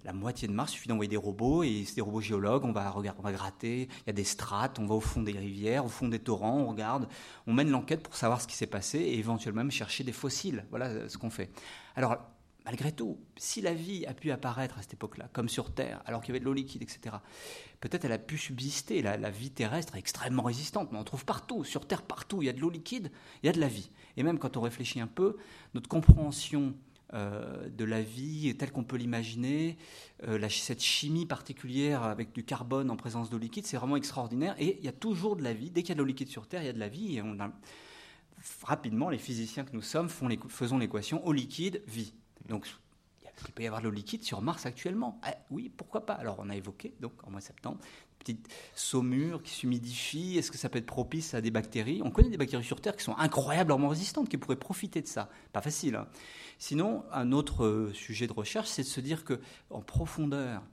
la moitié de Mars, il suffit d'envoyer des robots et c'est des robots géologues, on va regarder, on va gratter, il y a des strates, on va au fond des rivières, au fond des torrents, on regarde, on mène l'enquête pour savoir ce qui s'est passé et éventuellement chercher des fossiles. Voilà ce qu'on fait. Alors malgré tout, si la vie a pu apparaître à cette époque-là, comme sur Terre, alors qu'il y avait de l'eau liquide, etc., peut-être elle a pu subsister. La, vie terrestre est extrêmement résistante, mais on trouve partout, sur Terre, partout, il y a de l'eau liquide, il y a de la vie. Et même quand on réfléchit un peu, notre compréhension euh, de la vie telle qu'on peut l'imaginer, euh, cette chimie particulière avec du carbone en présence d'eau liquide, c'est vraiment extraordinaire. Et il y a toujours de la vie. Dès qu'il y a de l'eau liquide sur Terre, il y a de la vie. Rapidement, les physiciens que nous sommes font faisons l'équation eau liquide, vie. Donc, il peut y avoir de l'eau liquide sur Mars actuellement. Ah, oui, pourquoi pas? Alors, on a évoqué, donc, en mois de septembre, petite saumure qui s'humidifie. Est-ce que ça peut être propice à des bactéries? On connaît des bactéries sur Terre qui sont incroyablement résistantes, qui pourraient profiter de ça. Pas facile. Hein. Sinon, un autre euh, sujet de recherche, c'est de se dire que profondeur,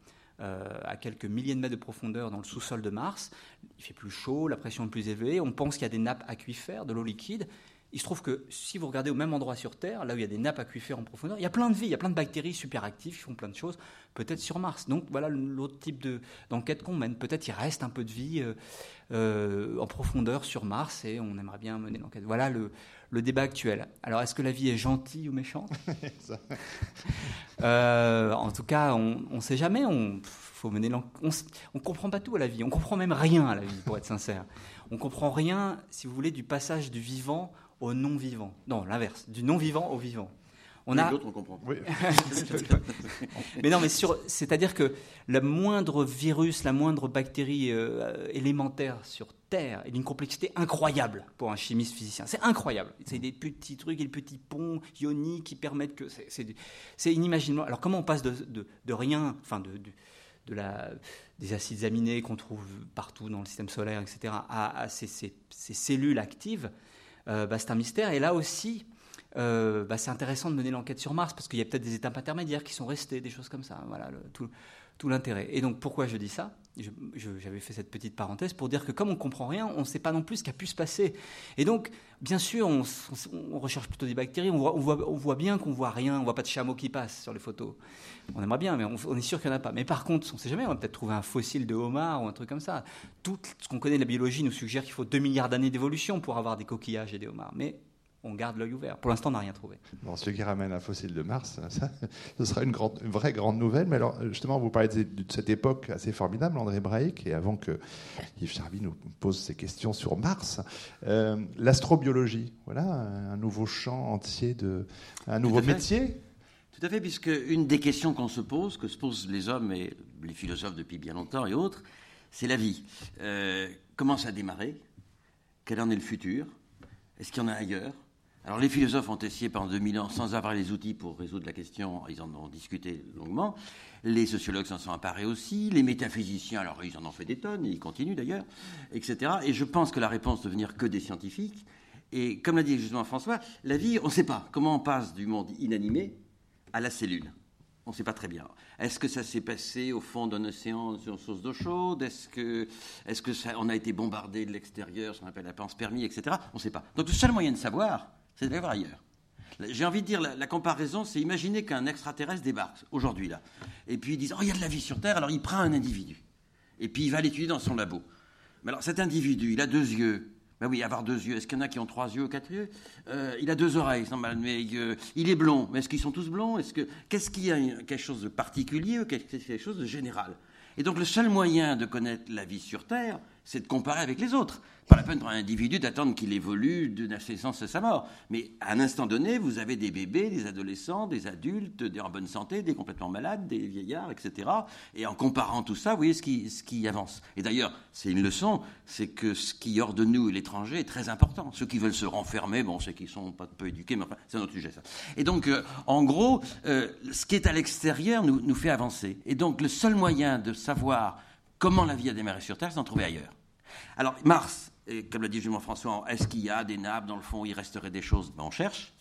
euh, à quelques milliers de mètres de profondeur dans le sous-sol de Mars, il fait plus chaud, la pression est plus élevée. On pense qu'il y a des nappes aquifères, de l'eau liquide. Il se trouve que si vous regardez au même endroit sur Terre, là où il y a des nappes aquifères en profondeur, il y a plein de vie, il y a plein de bactéries super actives qui font plein de choses, peut-être sur Mars. Donc voilà l'autre type d'enquête qu'on mène. Peut-être il reste un peu de vie euh, euh, en profondeur sur Mars et on aimerait bien mener l'enquête. Voilà le, débat actuel. Alors est-ce que la vie est gentille ou méchante? Euh, En tout cas, on ne sait jamais. On faut mener on ne comprend pas tout à la vie. On comprend même rien à la vie, pour être sincère. On comprend rien, si vous voulez, du passage du vivant au non-vivant. Non, l'inverse, du non-vivant au vivant. On a... D'autres, on comprend. Oui. mais non, mais sur, c'est-à-dire que le moindre virus, la moindre bactérie euh, élémentaire sur Terre est d'une complexité incroyable pour un chimiste physicien. C'est incroyable. C'est des petits trucs et des petits ponts ioniques qui permettent que c'est inimaginable. Alors comment on passe de, de, de rien, enfin de, de la, des acides aminés qu'on trouve partout dans le système solaire, etc., à, à ces, ces, ces, cellules actives, euh, bah, c'est un mystère. Et là aussi, euh, bah, c'est intéressant de mener l'enquête sur Mars parce qu'il y a peut-être des étapes intermédiaires qui sont restées, des choses comme ça. Voilà tout l'intérêt. Et donc pourquoi je dis ça? J'avais fait cette petite parenthèse pour dire que comme on comprend rien, on ne sait pas non plus ce qui a pu se passer. Et donc, bien sûr, on, recherche plutôt des bactéries. On voit bien qu'on voit rien. On voit pas de chameau qui passe sur les photos. On aimerait bien, mais on, est sûr qu'il n'y en a pas. Mais par contre, on ne sait jamais. On va peut-être trouver un fossile de homard ou un truc comme ça. Tout ce qu'on connaît de la biologie nous suggère qu'il faut 2 milliards d'années d'évolution pour avoir des coquillages et des homards. Mais on garde l'œil ouvert. Pour l'instant, on n'a rien trouvé. Bon, celui qui ramène un fossile de Mars, ça, ce sera une, grande, une, vraie grande nouvelle. Mais alors, justement, vous parlez de, de cette époque assez formidable, André Braic, et avant que Yves Charby nous pose ses questions sur Mars, euh, l'astrobiologie, voilà, un nouveau champ entier, de, un nouveau métier. Tout à fait, puisque une des questions qu'on se pose, que se posent les hommes et les philosophes depuis bien longtemps et autres, c'est la vie. Euh, comment ça a démarré? Quel en est le futur? Est-ce qu'il y en a ailleurs? Alors les philosophes ont essayé pendant 2000 ans, sans avoir les outils pour résoudre la question, ils en ont discuté longuement. Les sociologues s'en sont emparés aussi. Les métaphysiciens, alors ils en ont fait des tonnes, et ils continuent d'ailleurs, etc. Et je pense que la réponse ne venir que des scientifiques. Et comme l'a dit justement François, la vie, on ne sait pas comment on passe du monde inanimé à la cellule. On ne sait pas très bien. Est-ce que ça s'est passé au fond d'un océan sur une source d'eau chaude? Est-ce que, est-ce que ça, on a été bombardé de l'extérieur, ce qu'on appelle la panspermie, etc. On ne sait pas. Donc le seul moyen de savoir, c'est d'aller voir ailleurs. J'ai envie de dire, la, comparaison, c'est imaginer qu'un extraterrestre débarque aujourd'hui là, et puis ils disent, oh, il y a de la vie sur Terre, alors il prend un individu, et puis il va l'étudier dans son labo. Mais alors cet individu, il a deux yeux. Ben oui, avoir deux yeux. Est-ce qu'il y en a qui ont trois yeux ou quatre yeux? Euh, Il a deux oreilles, mais euh, il est blond. Mais est-ce qu'ils sont tous blonds? Est-ce que qu'est-ce qu'il y a quelque chose de particulier ou quelque chose de général? Et donc le seul moyen de connaître la vie sur Terre, c'est de comparer avec les autres. Pas la peine pour un individu d'attendre qu'il évolue de naissance à sa mort. Mais à un instant donné, vous avez des bébés, des adolescents, des adultes, des en bonne santé, des complètement malades, des vieillards, etc. Et en comparant tout ça, vous voyez ce qui, ce qui avance. Et d'ailleurs, c'est une leçon, c'est que ce qui hors de nous, l'étranger, est très important. Ceux qui veulent se renfermer, bon, c'est qu'ils sont pas peu éduqués, mais enfin, c'est un autre sujet, ça. Et donc, euh, en gros, euh, ce qui est à l'extérieur nous fait avancer. Et donc, le seul moyen de savoir comment la vie a démarré sur Terre, d'en trouver ailleurs. Alors, Mars, comme l'a dit Julien François, est-ce qu'il y a des nappes dans le fond il resterait des choses? Ben, On cherche.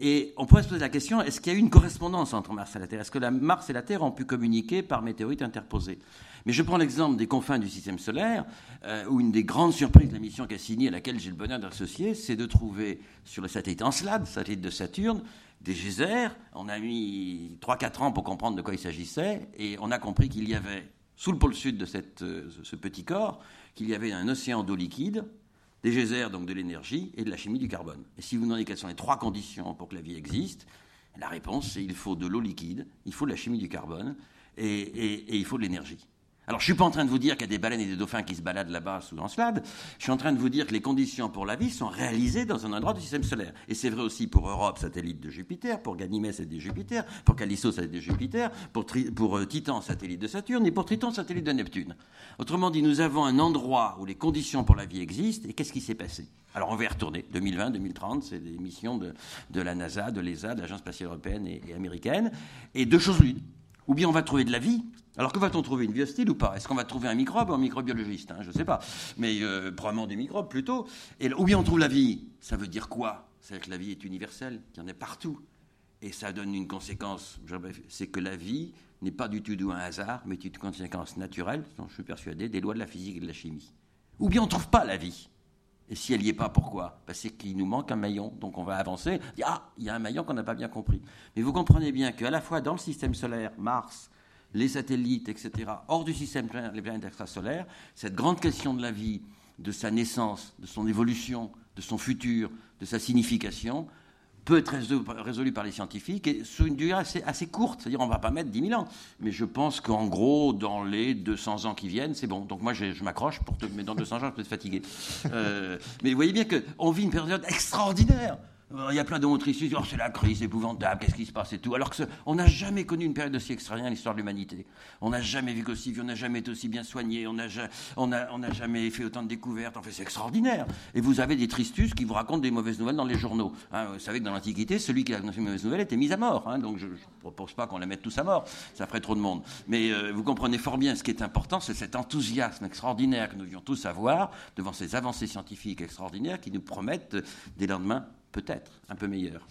Et on pourrait se poser la question est-ce qu'il y a eu une correspondance entre Mars et la Terre? Est-ce que la Mars et la Terre ont pu communiquer par météorites interposées? Mais je prends l'exemple des confins du système solaire, euh, où une des grandes surprises de la mission Cassini, à laquelle j'ai le bonheur d'associer, c'est de trouver sur le satellite Encelade, satellite de Saturne, des geysers. On a mis 3-4 ans pour comprendre de quoi il s'agissait, et on a compris qu'il y avait, sous le pôle sud de euh, ce petit corps, qu'il y avait un océan d'eau liquide, des geysers, donc de l'énergie, et de la chimie du carbone. Et si vous demandez quelles sont les trois conditions pour que la vie existe, la réponse c'est il faut de l'eau liquide, il faut de la chimie du carbone, et il faut de l'énergie. Alors, je suis pas en train de vous dire qu'il y a des baleines et des dauphins qui se baladent là-bas sous l'encelade. Je suis en train de vous dire que les conditions pour la vie sont réalisées dans un endroit du système solaire. Et c'est vrai aussi pour Europe, satellite de Jupiter, pour Ganymède, satellite de Jupiter, pour Callisto, satellite de Jupiter, pour, euh, Titan, satellite de Saturne, et pour Triton, satellite de Neptune. Autrement dit, nous avons un endroit où les conditions pour la vie existent, et qu'est-ce qui s'est passé? Alors on va y retourner. 2020, 2030, c'est des missions de, de, la NASA, de l'ESA, de l'Agence spatiale européenne et, et américaine. Et deux choses l'une. Ou bien on va trouver de la vie. Alors que va-t-on trouver Une vie hostile ou pas? Est-ce qu'on va trouver un microbe un microbiologiste hein? Je ne sais pas. Mais euh, probablement des microbes plutôt. Et, ou bien on trouve la vie. Ça veut dire quoi? C'est que la vie est universelle, qu'il y en a partout. Et ça donne une conséquence, c'est que la vie n'est pas du tout un hasard, mais une conséquence naturelle, dont je suis persuadé, des lois de la physique et de la chimie. Ou bien on ne trouve pas la vie. Et si elle n'y est pas, pourquoi? Ben C'est qu'il nous manque un maillon. Donc on va avancer. Ah, il y a un maillon qu'on n'a pas bien compris. Mais vous comprenez bien qu'à la fois dans le système solaire, Mars, les satellites, etc., hors du système les planètes extrasolaires, cette grande question de la vie, de sa naissance, de son évolution, de son futur, de sa signification, peut être résolu par les scientifiques et sur une durée assez, courte. C'est-à-dire, on ne va pas mettre 10 000 ans. Mais je pense qu'en gros, dans les 200 ans qui viennent, c'est bon. Donc moi, je, je m'accroche, pour te, mais dans 200 ans, je peux être fatigué. Euh, mais vous voyez bien qu'on vit une période extraordinaire. Il y a plein d'autres issues, oh, c'est la crise épouvantable, qu'est-ce qui se passe et tout. Alors que on n'a jamais connu une période aussi extraordinaire dans l'histoire de l'humanité. On n'a jamais vu qu'aussi, on n'a jamais été aussi bien soigné, on n'a jamais fait autant de découvertes. En fait, c'est extraordinaire. Et vous avez des tristus qui vous racontent des mauvaises nouvelles dans les journaux. Hein, vous savez que dans l'Antiquité, celui qui a annoncé une mauvaise nouvelle était mis à mort. Hein, donc je ne propose pas qu'on la mette tous à mort, ça ferait trop de monde. Mais euh, vous comprenez fort bien, ce qui est important, c'est cet enthousiasme extraordinaire que nous devions tous avoir devant ces avancées scientifiques extraordinaires qui nous promettent des lendemains peut-être un peu meilleur.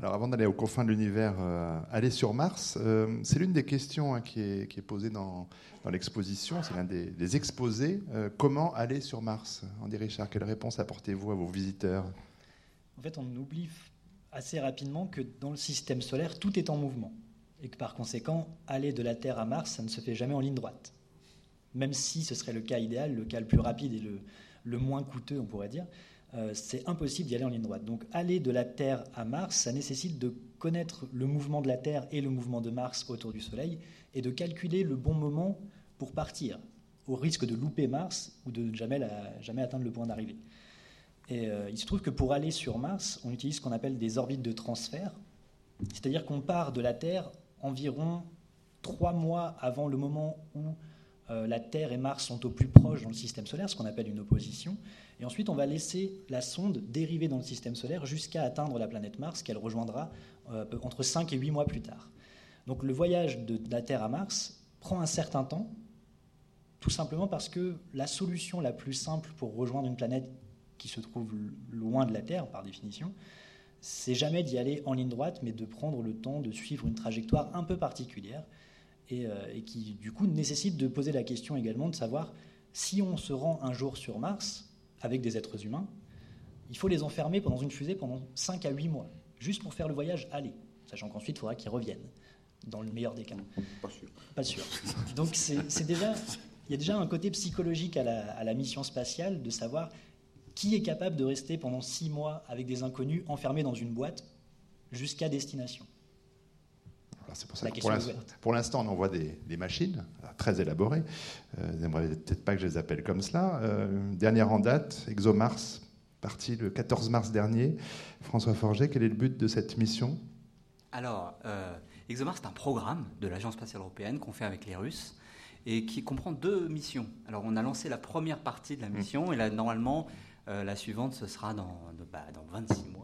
Alors avant d'aller aux confins de l'univers, euh, aller sur Mars, euh, c'est l'une des questions hein, qui, est, posée dans, l'exposition, c'est l'un des, exposés. Euh, comment aller sur Mars? Andy Richard, quelle réponse apportez-vous à vos visiteurs? En fait, on oublie assez rapidement que dans le système solaire, tout est en mouvement. Et que par conséquent, aller de la Terre à Mars, ça ne se fait jamais en ligne droite. Même si ce serait le cas idéal, le cas le plus rapide et le moins coûteux, on pourrait dire. Euh, c'est impossible d'y aller en ligne droite. Donc aller de la Terre à Mars, ça nécessite de connaître le mouvement de la Terre et le mouvement de Mars autour du Soleil et de calculer le bon moment pour partir, au risque de louper Mars ou de jamais, jamais atteindre le point d'arrivée. Et euh, il se trouve que pour aller sur Mars, on utilise ce qu'on appelle des orbites de transfert, c'est-à-dire qu'on part de la Terre environ trois mois avant le moment où euh, la Terre et Mars sont au plus proche dans le système solaire, ce qu'on appelle une opposition. Et ensuite, on va laisser la sonde dériver dans le système solaire jusqu'à atteindre la planète Mars, qu'elle rejoindra euh, entre 5 et 8 mois plus tard. Donc le voyage de, la Terre à Mars prend un certain temps, tout simplement parce que la solution la plus simple pour rejoindre une planète qui se trouve loin de la Terre, par définition, c'est jamais d'y aller en ligne droite, mais de prendre le temps de suivre une trajectoire un peu particulière, et, euh, et qui du coup nécessite de poser la question également de savoir si on se rend un jour sur Mars, avec des êtres humains, il faut les enfermer pendant une fusée pendant 5 à 8 mois, juste pour faire le voyage aller, sachant qu'ensuite il faudra qu'ils reviennent, dans le meilleur des cas. Pas sûr. Pas sûr. Donc c'est déjà, il y a déjà un côté psychologique à la, à la, mission spatiale de savoir qui est capable de rester pendant 6 mois avec des inconnus enfermés dans une boîte jusqu'à destination. C'est pour ça que pour l'instant, on envoie des, machines très élaborées. Euh, J'aimerais peut-être pas que je les appelle comme cela. Euh, dernière en date, ExoMars, parti le 14 mars dernier. François Forget, quel est le but de cette mission? Alors, euh, ExoMars, c'est un programme de l'Agence spatiale européenne qu'on fait avec les Russes et qui comprend deux missions. Alors, on a lancé la première partie de la mmh. mission et là, normalement, euh, la suivante, ce sera dans, bah, dans 26 mois.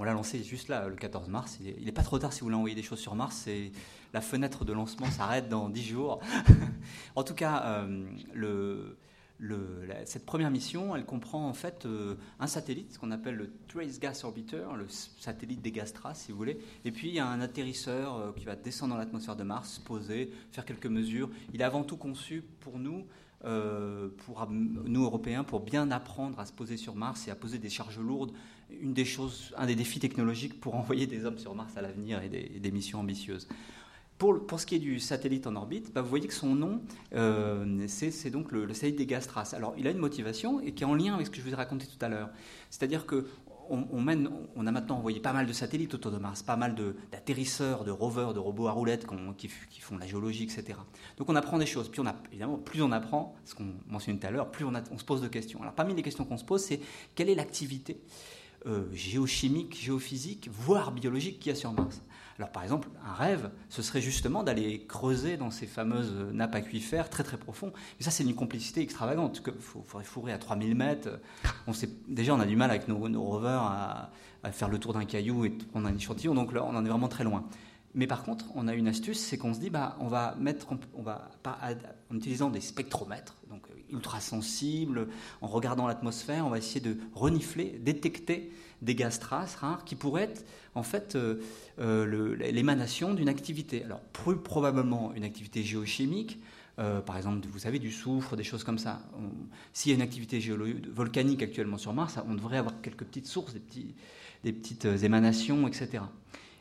On l'a lancé juste là, le 14 mars. Il n'est pas trop tard si vous voulez envoyer des choses sur Mars. La fenêtre de lancement s'arrête dans 10 jours. en tout cas, euh, cette première mission, elle comprend en fait euh, un satellite, ce qu'on appelle le Trace Gas Orbiter, le satellite des gaz traces, si vous voulez. Et puis il y a un atterrisseur euh, qui va descendre dans l'atmosphère de Mars, poser, faire quelques mesures. Il est avant tout conçu pour nous pour nous Européens pour bien apprendre à se poser sur Mars et à poser des charges lourdes. Une des choses, un des défis technologiques pour envoyer des hommes sur Mars à l'avenir et des, missions ambitieuses. Pour, pour, ce qui est du satellite en orbite, bah, vous voyez que son nom, euh, c'est donc le, satellite des gaz traces. Alors, il a une motivation et qui est en lien avec ce que je vous ai raconté tout à l'heure. C'est-à-dire que on, a maintenant envoyé pas mal de satellites autour de Mars, pas mal d'atterrisseurs, de, rovers, de robots à roulettes qui, font la géologie, etc. Donc on apprend des choses. Puis on a, évidemment, plus on apprend, ce qu'on mentionnait tout à l'heure, plus on, on, se pose de questions. Alors parmi les questions qu'on se pose, c'est quelle est l'activité euh, géochimique, géophysique, voire biologique qu'il y a sur Mars alors par exemple, un rêve, ce serait justement d'aller creuser dans ces fameuses nappes aquifères très très profondes. Mais ça, c'est une complicité extravagante. Il faudrait fourrer à 3000 mètres. On déjà, on a du mal avec nos, rovers à, faire le tour d'un caillou et prendre un échantillon. Donc là, on en est vraiment très loin. Mais par contre, on a une astuce, c'est qu'on se dit, bah, on va mettre, on va, en utilisant des spectromètres, donc ultra sensibles, en regardant l'atmosphère, on va essayer de renifler, détecter des gaz traces rares qui pourraient être en fait euh, euh, l'émanation d'une activité. Alors plus probablement une activité géochimique, euh, par exemple, vous savez, du soufre, des choses comme ça. S'il y a une activité volcanique actuellement sur Mars, on devrait avoir quelques petites sources, des petites émanations, etc.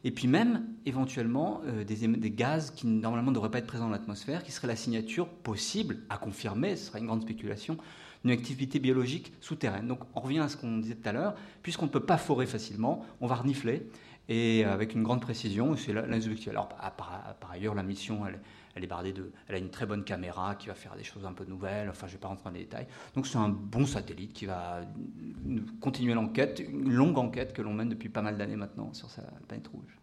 Et puis même, éventuellement, des, des, gaz qui normalement ne devraient pas être présents dans l'atmosphère, qui seraient la signature possible, à confirmer, ce serait une grande spéculation, une activité biologique souterraine. Donc on revient à ce qu'on disait tout à l'heure, puisqu'on ne peut pas forer facilement, on va renifler et avec une grande précision. C'est l'un. Alors, par, ailleurs, la mission, elle, elle est bardée de. Elle a une très bonne caméra qui va faire des choses un peu nouvelles. Enfin, je ne vais pas rentrer dans les détails. Donc, c'est un bon satellite qui va continuer l'enquête, une longue enquête que l'on mène depuis pas mal d'années maintenant sur sa planète rouge.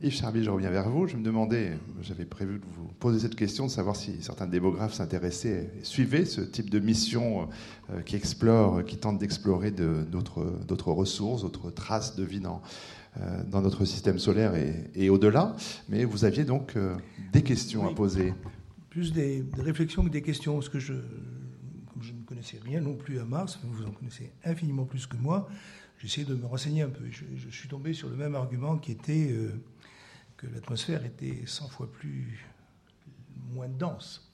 Yves Charby, je reviens vers vous. Je me demandais, j'avais prévu de vous poser cette question, de savoir si certains démographes s'intéressaient et suivaient ce type de mission euh, qui explore, qui tente d'explorer d'autres ressources, d'autres traces de vie dans, dans notre système solaire et, au-delà. Mais vous aviez donc euh, des questions à poser. Plus des, réflexions que des questions, parce que je, comme je ne connaissais rien non plus à Mars, vous en connaissez infiniment plus que moi, j'ai essayé de me renseigner un peu. Je, je, suis tombé sur le même argument qui était que l'atmosphère était 100 fois plus moins dense.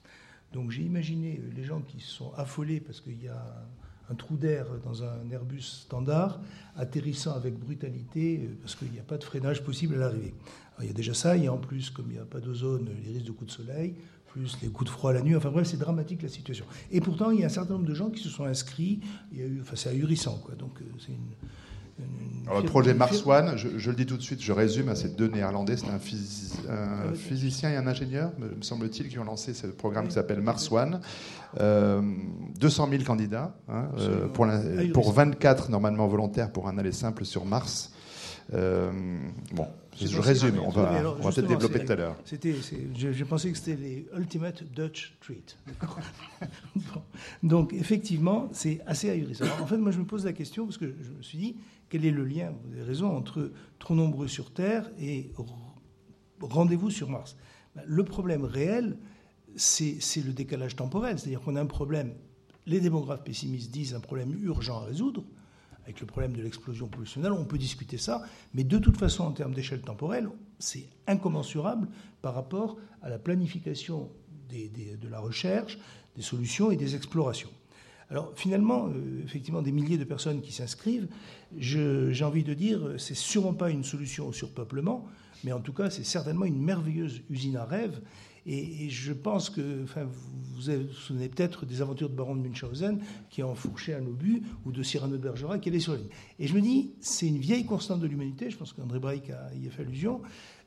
Donc j'ai imaginé les gens qui sont affolés parce qu'il y a un trou d'air dans un Airbus standard, atterrissant avec brutalité euh, parce qu'il n'y a pas de freinage possible à l'arrivée. Il y a déjà ça, il y a en plus, comme il n'y a pas d'ozone, les risques de coups de soleil, plus les coups de froid la nuit. Enfin bref, c'est dramatique la situation. Et pourtant, il y a un certain nombre de gens qui se sont inscrits. Il y a eu, enfin, c'est ahurissant, quoi. Donc euh, c'est une, alors, le projet Mars One, je, le dis tout de suite, je résume, c'est deux Néerlandais, c'est un, physicien et un ingénieur, me, semble-t-il, qui ont lancé ce programme qui s'appelle Mars One. 200 euh, 000 candidats hein, euh, pour, pour, 24 normalement volontaires pour un aller simple sur Mars. Euh, bon, je résume, on va, on va peut-être développer tout à l'heure. C'était, je, pensais que c'était les Ultimate Dutch Treat. Donc, effectivement, c'est assez ahurissant. en fait, moi, je me pose la question parce que je me suis dit, quel est le lien, vous avez raison, entre trop nombreux sur Terre et rendez-vous sur Mars? Ben, Le problème réel, c'est le décalage temporel. C'est-à-dire qu'on a un problème, les démographes pessimistes disent un problème urgent à résoudre, avec le problème de l'explosion pollutionnelle, on peut discuter ça, mais de toute façon, en termes d'échelle temporelle, c'est incommensurable par rapport à la planification de la recherche, des solutions et des explorations. Alors finalement, euh, effectivement, des milliers de personnes qui s'inscrivent, j'ai envie de dire, c'est sûrement pas une solution au surpeuplement, mais en tout cas, c'est certainement une merveilleuse usine à rêve. Et, je pense que, enfin, vous vous souvenez peut-être des aventures de Baron de Munchausen qui ont fourché un obus, ou de Cyrano de Bergerac qui est sur ligne. Et je me dis, c'est une vieille constante de l'humanité, je pense qu'André Braic y a fait allusion,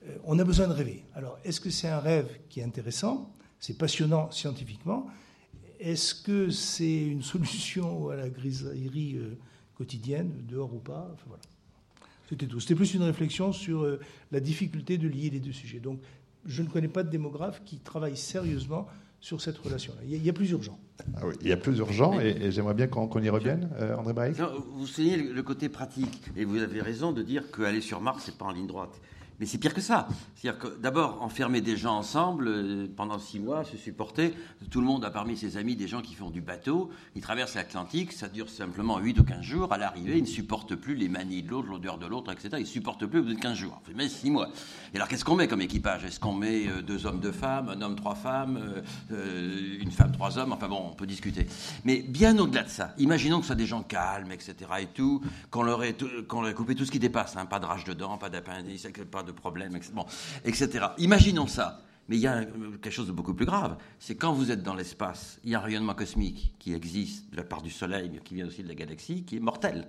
euh, on a besoin de rêver. Alors, est-ce que c'est un rêve qui est intéressant C'est passionnant scientifiquement est-ce que c'est une solution à la grisaillerie euh, quotidienne, dehors ou pas? Enfin, voilà. C'était tout. C'était plus une réflexion sur euh, la difficulté de lier les deux sujets. Donc, je ne connais pas de démographe qui travaille sérieusement sur cette relation-là. Il, y a plusieurs gens. Ah oui, il y a plusieurs gens, et, j'aimerais bien qu'on y revienne, euh, André Baïk. Vous soulignez le côté pratique, et vous avez raison de dire qu'aller sur Mars, c'est pas en ligne droite. Mais c'est pire que ça. C'est-à-dire que d'abord, enfermer des gens ensemble euh, pendant six mois, se supporter, tout le monde a parmi ses amis des gens qui font du bateau, ils traversent l'Atlantique, ça dure simplement 8 ou 15 jours, à l'arrivée, ils ne supportent plus les manies de l'autre, l'odeur de l'autre, etc. Ils ne supportent plus au bout de 15 jours. Mais 6 mois. Et alors, qu'est-ce qu'on met comme équipage? Est-ce qu'on met euh, deux hommes, deux femmes, un homme, trois femmes, euh, une femme, trois hommes? Enfin bon, on peut discuter. Mais bien au-delà de ça, imaginons que ce soit des gens calmes, etc. et tout, qu'on leur ait, coupé tout ce qui dépasse, hein, pas de rage dedans, pas d'appendice, pas de problème, etc. Imaginons ça. Mais il y a quelque chose de beaucoup plus grave. C'est quand vous êtes dans l'espace, il y a un rayonnement cosmique qui existe de la part du Soleil, mais qui vient aussi de la galaxie, qui est mortel.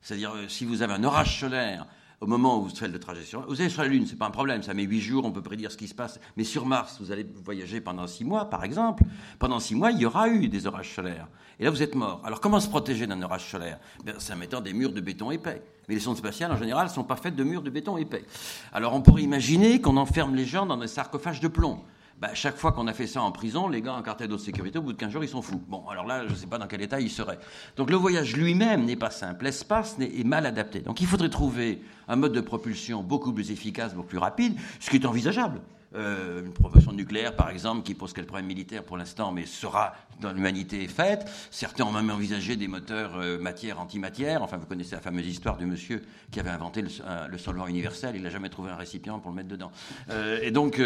C'est-à-dire, euh, si vous avez un orage solaire au moment où vous faites le trajet sur vous allez sur la Lune, c'est pas un problème, ça met huit jours, on peut prédire ce qui se passe. Mais sur Mars, vous allez voyager pendant six mois, par exemple. Pendant six mois, il y aura eu des orages solaires. Et là, vous êtes mort. Alors, comment se protéger d'un orage solaire? C'est en mettant des murs de béton épais. Mais les sondes spatiales, en général, ne sont pas faites de murs de béton épais. Alors, on pourrait imaginer qu'on enferme les gens dans des sarcophages de plomb. Bah, chaque fois qu'on a fait ça en prison, les gars en quartier de sécurité, au bout de 15 jours, ils sont fous. Bon, alors là, je ne sais pas dans quel état ils seraient. Donc le voyage lui-même n'est pas simple. L'espace est mal adapté. Donc il faudrait trouver un mode de propulsion beaucoup plus efficace, beaucoup plus rapide, ce qui est envisageable. Euh, une propulsion nucléaire, par exemple, qui pose quelques problèmes militaires pour l'instant, mais sera dans l'humanité faite. Certains ont même envisagé des moteurs euh, matière-antimatière. Enfin, vous connaissez la fameuse histoire du monsieur qui avait inventé le, le solvant universel. Il n'a jamais trouvé un récipient pour le mettre dedans. Euh, et donc,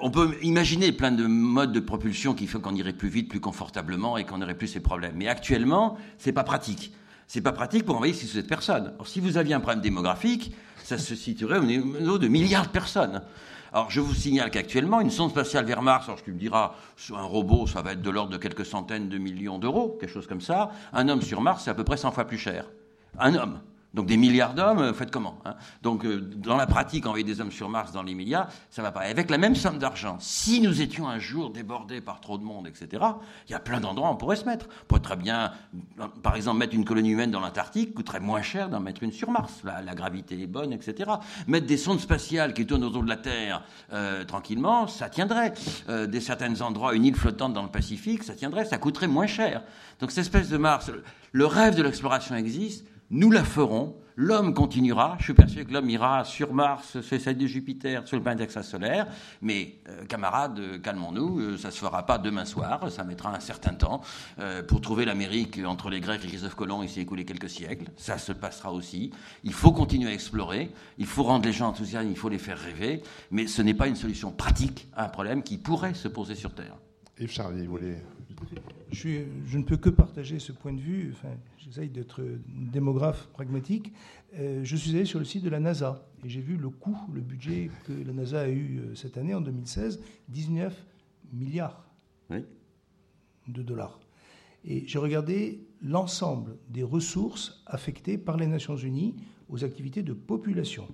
on peut imaginer plein de modes de propulsion qui font qu'on irait plus vite, plus confortablement et qu'on n'aurait plus ces problèmes. Mais actuellement, c'est pas pratique. C'est pas pratique pour envoyer 6 ou 7 personnes. Alors, si vous aviez un problème démographique, ça se situerait au niveau de milliards de personnes. Alors, je vous signale qu'actuellement, une sonde spatiale vers Mars, alors tu me diras, un robot, ça va être de l'ordre de quelques centaines de millions d'euros, quelque chose comme ça. Un homme sur Mars, c'est à peu près 100 fois plus cher. Un homme. Donc des milliards d'hommes, euh, faites comment hein Donc euh, dans la pratique, envoyer des hommes sur Mars dans les milliards, ça va pas. Avec la même somme d'argent, si nous étions un jour débordés par trop de monde, etc., il y a plein d'endroits où on pourrait se mettre. On pourrait très bien, par exemple, mettre une colonie humaine dans l'Antarctique coûterait moins cher d'en mettre une sur Mars. La, la, gravité est bonne, etc. Mettre des sondes spatiales qui tournent autour de la Terre euh, tranquillement, ça tiendrait. Euh, des certains endroits, une île flottante dans le Pacifique, ça tiendrait, ça coûterait moins cher. Donc cette espèce de Mars, le rêve de l'exploration existe nous la ferons. L'homme continuera. Je suis persuadé que l'homme ira sur Mars, sur celle de Jupiter, sur le planète extrasolaire. Mais, euh, camarades, euh, calmons-nous. Euh, ça se fera pas demain soir. Ça mettra un certain temps. pour trouver l'Amérique entre les Grecs et Christophe Colomb, il s'est écoulé quelques siècles. Ça se passera aussi. Il faut continuer à explorer. Il faut rendre les gens enthousiastes. Il faut les faire rêver. Mais ce n'est pas une solution pratique à un problème qui pourrait se poser sur Terre. Yves Charlie, vous voulez je, je, ne peux que partager ce point de vue. Enfin, J'essaye d'être démographe pragmatique. Euh, je suis allé sur le site de la NASA et j'ai vu le coût, le budget que la NASA a eu euh, cette année, en 2016, 19 milliards de dollars. Et j'ai regardé l'ensemble des ressources affectées par les Nations Unies aux activités de population.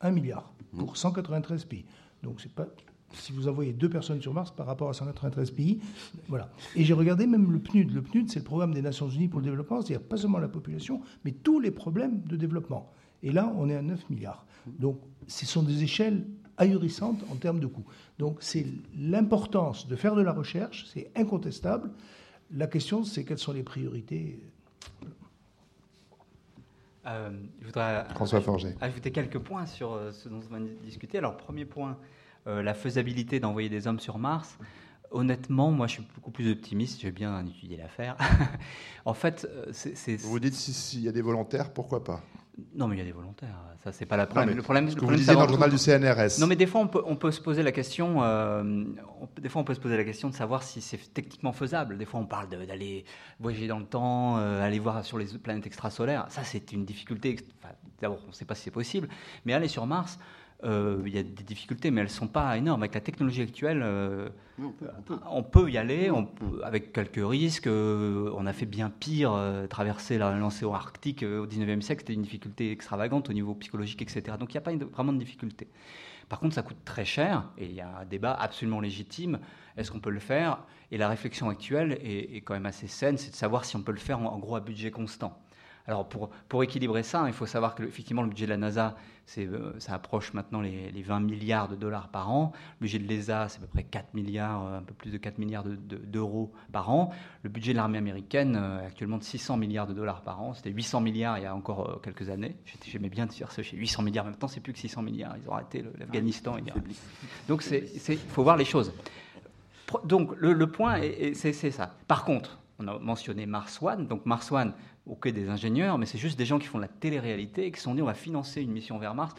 1 mmh. milliard pour 193 mmh. pays. Donc c'est pas si vous envoyez deux personnes sur Mars par rapport à 193 pays. Voilà. Et j'ai regardé même le PNUD. Le PNUD, c'est le programme des Nations Unies pour le développement, c'est-à-dire pas seulement la population, mais tous les problèmes de développement. Et là, on est à 9 milliards. Donc, ce sont des échelles ahurissantes en termes de coûts. Donc, c'est l'importance de faire de la recherche, c'est incontestable. La question, c'est quelles sont les priorités. Euh, je voudrais François ajouter quelques points sur euh, ce dont on va discuter. Alors, premier point, euh, la faisabilité d'envoyer des hommes sur Mars, honnêtement, moi, je suis beaucoup plus optimiste. J'ai bien étudié l'affaire. en fait, euh, c'est. Vous dites s'il y a des volontaires, pourquoi pas? Non, mais il y a des volontaires. Ça, c'est pas la problème. le problème, ce que vous disiez dans le journal du CNRS. Non, mais des fois, on peut, on peut se poser la question. Euh, des fois, on peut se poser la question de savoir si c'est techniquement faisable. Des fois, on parle d'aller voyager dans le temps, aller voir sur les planètes extrasolaires. Ça, c'est une difficulté. D'abord, on ne sait pas si c'est possible. Mais aller sur Mars, euh, il y a des difficultés, mais elles ne sont pas énormes. Avec la technologie actuelle, euh, on, peut, y aller avec quelques risques. Euh, on a fait bien pire. traverser l'océan arctique au 19e siècle, c'était une difficulté extravagante au niveau psychologique, etc. Donc il n'y a pas vraiment de difficulté. Par contre, ça coûte très cher, et il y a un débat absolument légitime. Est-ce qu'on peut le faire? Et la réflexion actuelle est, quand même assez saine, c'est de savoir si on peut le faire en gros à budget constant. Alors pour, pour équilibrer ça, il faut savoir que effectivement le budget de la NASA, euh, ça approche maintenant les, 20 milliards de dollars par an. Le budget de l'ESA, c'est à peu près 4 milliards, euh, un peu plus de 4 milliards d'euros par an. Le budget de l'armée américaine euh, actuellement de 600 milliards de dollars par an. C'était 800 milliards il y a encore quelques années. J'aimais bien dire ça chez 800 milliards. Temps, c'est plus que 600 milliards. Ils ont arrêté l'Afghanistan. Donc il faut voir les choses. Donc le, le point, c'est ça. Par contre, on a mentionné Mars One. Donc Mars One, auquel des ingénieurs, mais c'est juste des gens qui font de la télé-réalité et qui sont dit on va financer une mission vers Mars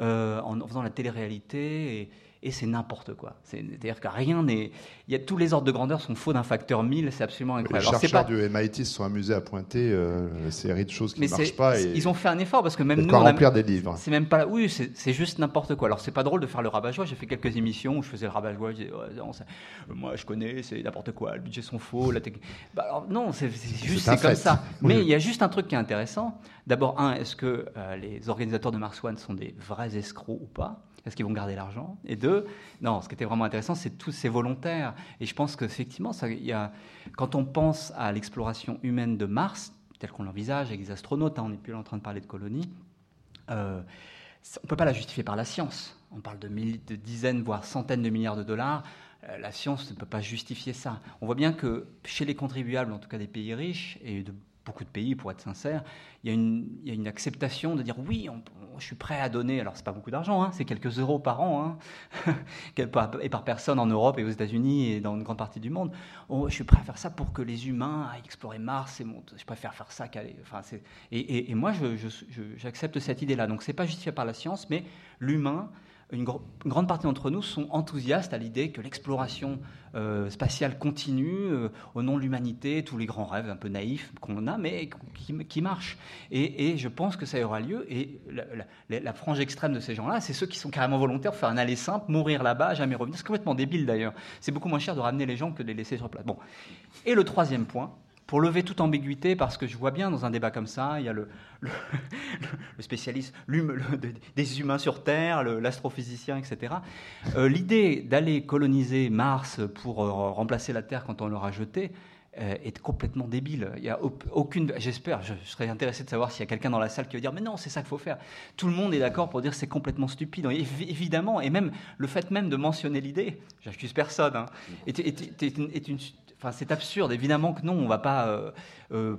euh, en faisant la télé-réalité et, et c'est n'importe quoi. C'est-à-dire que rien n'est. Il y a tous les ordres de grandeur sont faux d'un facteur 1000, c'est absolument incroyable. Les chercheurs du MIT se sont amusés à pointer euh, une série de choses qui ne marchent pas. Et ils ont fait un effort parce que même nous. on remplir des livres. C'est même pas. Oui, c'est juste n'importe quoi. Alors c'est pas drôle de faire le rabat-joie. J'ai fait quelques émissions où je faisais le rabat-joie. moi je connais, c'est n'importe quoi. Le budget sont faux. La bah, alors, non, c'est juste c'est comme ça. Mais il y a juste un truc qui est intéressant. D'abord, un, est-ce que euh, les organisateurs de Mars One sont des vrais escrocs ou pas? Est-ce qu'ils vont garder l'argent? Et deux, non, ce qui était vraiment intéressant, c'est tous ces volontaires. Et je pense qu'effectivement, quand on pense à l'exploration humaine de Mars, tel qu'on l'envisage avec des astronautes, hein, on n'est plus en train de parler de colonies, euh, on ne peut pas la justifier par la science. On parle de, de dizaines, voire centaines de milliards de dollars. Euh, la science ne peut pas justifier ça. On voit bien que chez les contribuables, en tout cas des pays riches, et de beaucoup de pays, pour être sincère, il y a une, acceptation de dire oui, je suis prêt à donner. Alors, c'est pas beaucoup d'argent, hein, c'est quelques euros par an, hein, et par personne en Europe et aux États-Unis et dans une grande partie du monde. Oh, je suis prêt à faire ça pour que les humains aillent explorer Mars. Et mon, je préfère faire ça qu'aller. Enfin, et, et, et, moi, j'accepte cette idée-là. Donc, c'est pas justifié par la science, mais l'humain une, grande partie d'entre nous sont enthousiastes à l'idée que l'exploration euh, spatiale continue euh, au nom de l'humanité, tous les grands rêves un peu naïfs qu'on a, mais qui, marchent. Et, je pense que ça aura lieu. Et la, frange extrême de ces gens-là, c'est ceux qui sont carrément volontaires pour faire un aller simple, mourir là-bas, jamais revenir. C'est complètement débile d'ailleurs. C'est beaucoup moins cher de ramener les gens que de les laisser sur place. Bon. Et le troisième point, pour lever toute ambiguïté, parce que je vois bien dans un débat comme ça, il y a le, spécialiste des humains sur Terre, l'astrophysicien, etc. Euh, l'idée d'aller coloniser Mars pour euh, remplacer la Terre quand on l'aura jeté, euh, est complètement débile. Il y a aucune. J'espère, je, serais intéressé de savoir s'il y a quelqu'un dans la salle qui va dire mais non, c'est ça qu'il faut faire. Tout le monde est d'accord pour dire c'est complètement stupide. évidemment, et même le fait même de mentionner l'idée, j'accuse personne, hein, est, une, Enfin, c'est absurde. Évidemment que non, on ne va pas euh, euh,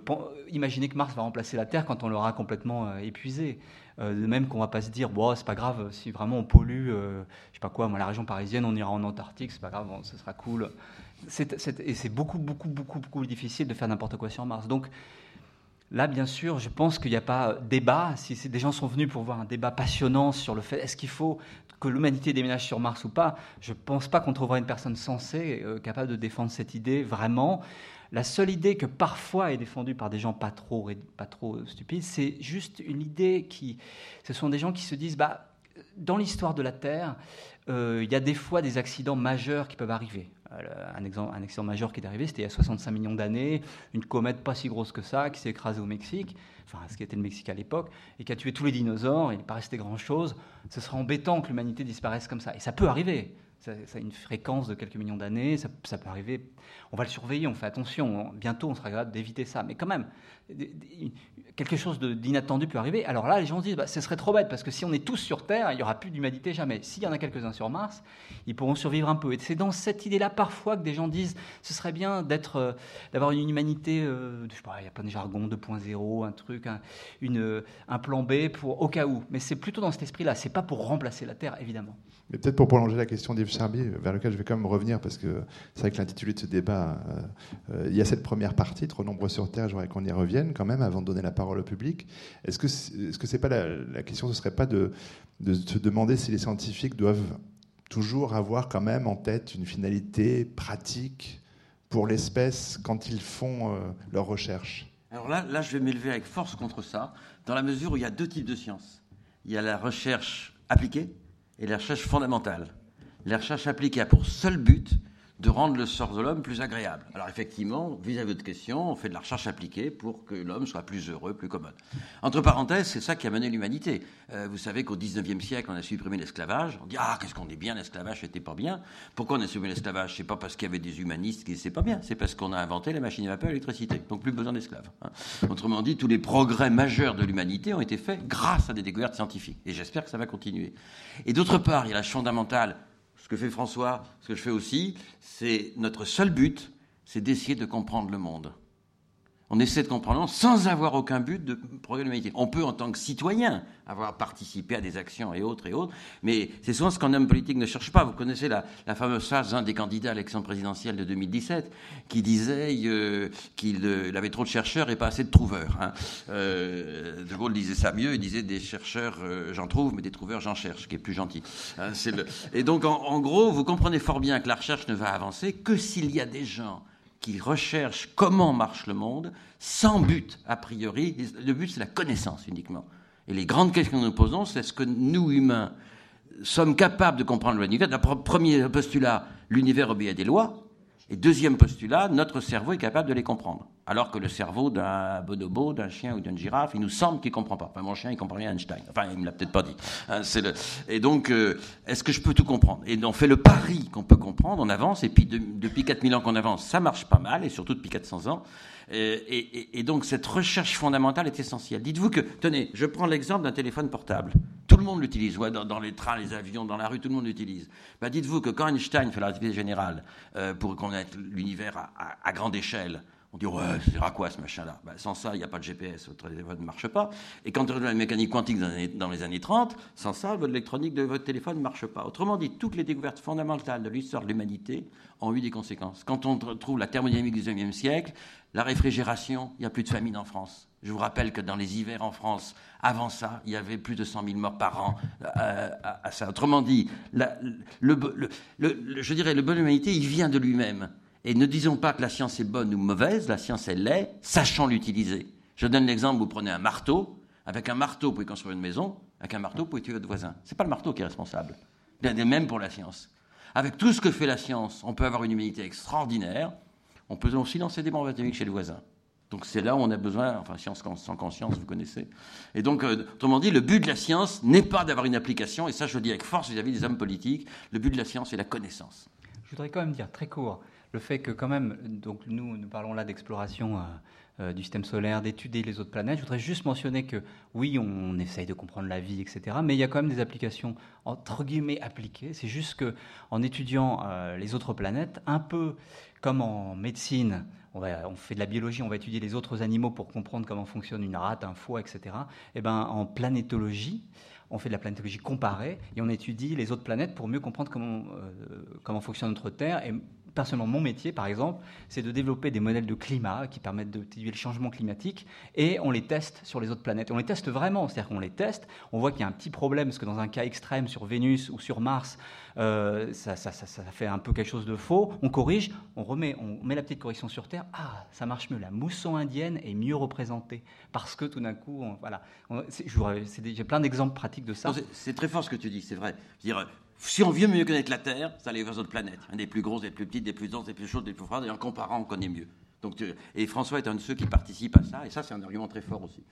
imaginer que Mars va remplacer la Terre quand on l'aura complètement épuisé. de même qu'on ne va pas se dire, bon, c'est pas grave, si vraiment on pollue, je sais pas quoi, moi, la région parisienne, on ira en Antarctique, c'est pas grave, ce sera cool et c'est beaucoup, beaucoup, beaucoup, beaucoup difficile de faire n'importe quoi sur Mars. Donc là, bien sûr, je pense qu'il n'y a pas débat. Si des gens sont venus pour voir un débat passionnant sur le fait est-ce qu'il faut que l'humanité déménage sur Mars ou pas, je ne pense pas qu'on trouvera une personne sensée euh, capable de défendre cette idée vraiment. La seule idée que parfois est défendue par des gens pas trop, pas trop stupides, c'est juste une idée qui. Ce sont des gens qui se disent bah, dans l'histoire de la Terre, euh, il y a des fois des accidents majeurs qui peuvent arriver. Euh, un, accident majeur qui est arrivé, c'était il y a 65 millions d'années, une comète pas si grosse que ça, qui s'est écrasée au Mexique, enfin ce qui était le Mexique à l'époque, et qui a tué tous les dinosaures, il n'est pas resté grand-chose. Ce serait embêtant que l'humanité disparaisse comme ça. Et ça peut arriver. Ça, a une fréquence de quelques millions d'années, ça, peut arriver. On va le surveiller, on fait attention. Bientôt, on sera capable d'éviter ça. Mais quand même, quelque chose d'inattendu peut arriver. Alors là, les gens se disent, bah, ce serait trop bête, parce que si on est tous sur Terre, il n'y aura plus d'humanité jamais. S'il y en a quelques-uns sur Mars, ils pourront survivre un peu. Et c'est dans cette idée-là, parfois, que des gens disent, ce serait bien d'être, euh, d'avoir une humanité, euh, je sais pas, il y a plein de jargons, 2.0, un truc, un, une, un plan B pour au cas où. Mais c'est plutôt dans cet esprit-là. C'est pas pour remplacer la Terre, évidemment. Mais peut-être pour prolonger la question d'Yves Charbier, vers lequel je vais quand même revenir, parce que c'est vrai que l'intitulé de ce débat, euh, il y a cette première partie, trop nombreux sur Terre, je voudrais qu'on y revienne quand même avant de donner la parole au public. Est-ce que est-ce que c'est pas la, question, ce serait pas de, de se demander si les scientifiques doivent toujours avoir quand même en tête une finalité pratique pour l'espèce quand ils font euh, leurs recherches Alors là, là, je vais m'élever avec force contre ça, dans la mesure où il y a deux types de sciences. Il y a la recherche appliquée et la recherche fondamentale. La recherche appliquée a pour seul but de rendre le sort de l'homme plus agréable. Alors effectivement, vis-à-vis de votre question, on fait de la recherche appliquée pour que l'homme soit plus heureux, plus commode. Entre parenthèses, c'est ça qui a mené l'humanité. Euh, vous savez qu'au XIXe siècle, on a supprimé l'esclavage. On dit ah qu'est-ce qu'on est bien, l'esclavage c'était pas bien. Pourquoi on a supprimé l'esclavage? C'est pas parce qu'il y avait des humanistes qui c'est pas bien, c'est parce qu'on a inventé la machine à vapeur l'électricité. Donc plus besoin d'esclaves. Hein. Autrement dit, tous les progrès majeurs de l'humanité ont été faits grâce à des découvertes scientifiques. Et j'espère que ça va continuer. Et d'autre part, il y a la fondamentale que fait François, ce que je fais aussi, c'est notre seul but, c'est d'essayer de comprendre le monde on essaie de comprendre sans avoir aucun but de progrès de l'humanité. On peut, en tant que citoyen, avoir participé à des actions et autres et autres, mais c'est souvent ce qu'un homme politique ne cherche pas. Vous connaissez la, fameuse phrase d'un des candidats à l'élection présidentielle de 2017 qui disait euh, qu'il euh, avait trop de chercheurs et pas assez de trouveurs. Hein. Euh, Gaulle disait ça mieux, il disait des chercheurs j'en trouve, mais des trouveurs j'en cherche, qui est plus gentil. Hein, et donc, en gros, vous comprenez fort bien que la recherche ne va avancer que s'il y a des gens qui recherche comment marche le monde, sans but a priori. Le but, c'est la connaissance uniquement. Et les grandes questions que nous posons, c'est est-ce que nous, humains, sommes capables de comprendre l'univers Premier postulat, l'univers obéit à des lois. Et deuxième postulat, notre cerveau est capable de les comprendre. Alors que le cerveau d'un bonobo, d'un chien ou d'une girafe, il nous semble qu'il ne comprend pas. Enfin, mon chien, il comprend rien Einstein. Enfin, il ne me l'a peut-être pas dit. Hein, et donc, euh, est-ce que je peux tout comprendre? Et on fait le pari qu'on peut comprendre, on avance, et puis depuis 4000 ans qu'on avance, ça marche pas mal, et surtout depuis 400 ans. Et, donc, cette recherche fondamentale est essentielle. Dites-vous que, tenez, je prends l'exemple d'un téléphone portable. Tout le monde l'utilise, dans, les trains, les avions, dans la rue, tout le monde l'utilise. Bah, dites-vous que quand Einstein fait la générale euh, pour connaître l'univers à, grande échelle, on dit, ouais, c'est à quoi ce machin-là? Bah, Sans ça, il n'y a pas de GPS, votre téléphone ne marche pas. Et quand on regarde la mécanique quantique dans les, années, dans les, années, 30, sans ça, votre électronique de votre téléphone ne marche pas. Autrement dit, toutes les découvertes fondamentales de l'histoire de l'humanité ont eu des conséquences. Quand on trouve la thermodynamique du XIXe siècle, la réfrigération, il n'y a plus de famine en France. Je vous rappelle que dans les hivers en France, avant ça, il y avait plus de 100 000 morts par an euh, à, ça. Autrement dit, je dirais, le bon humanité, il vient de lui-même. Et ne disons pas que la science est bonne ou mauvaise, la science elle l'est, sachant l'utiliser. Je donne l'exemple, vous prenez un marteau, avec un marteau vous pouvez construire une maison, avec un marteau vous pouvez tuer votre voisin. Ce n'est pas le marteau qui est responsable. Même pour la science. Avec tout ce que fait la science, on peut avoir une humanité extraordinaire, on peut aussi lancer des bombes atomiques chez le voisin. Donc c'est là où on a besoin, enfin science sans conscience, vous connaissez. Et donc, euh, autrement dit, le but de la science n'est pas d'avoir une application, et ça je le dis avec force vis-à-vis des hommes politiques, le but de la science est la connaissance. Je voudrais quand même dire très court le fait que quand même, donc nous, nous parlons là d'exploration euh, euh, du système solaire, d'étudier les autres planètes. Je voudrais juste mentionner que oui, on, essaye de comprendre la vie, etc. Mais il y a quand même des applications entre guillemets appliquées. C'est juste que en étudiant les autres planètes, un peu comme en médecine, on, fait de la biologie, on va étudier les autres animaux pour comprendre comment fonctionne une rate, un foie, etc. Et eh ben, en planétologie, on fait de la planétologie comparée et on étudie les autres planètes pour mieux comprendre comment, euh, comment fonctionne notre Terre. Et personnellement, mon métier, par exemple, c'est de développer des modèles de climat qui permettent d'étudier le changement climatique et on les teste sur les autres planètes. on les teste vraiment, c'est-à-dire qu'on les teste, on voit qu'il y a un petit problème, parce que dans un cas extrême sur Vénus ou sur Mars, euh, ça, fait un peu quelque chose de faux, on corrige, on remet, on met la petite correction sur Terre, ah, ça marche mieux, la mousson indienne est mieux représentée, parce que tout d'un coup, voilà. J'ai plein d'exemples pratiques de ça. C'est très fort ce que tu dis, c'est vrai. Si on veut mieux connaître la Terre, ça allait vers d'autres planètes. Des plus grosses, des plus petites, des plus denses, des plus chaudes, des plus froides, et en comparant, on connaît mieux. Donc, et François est un de ceux qui participent à ça, et ça, c'est un argument très fort aussi.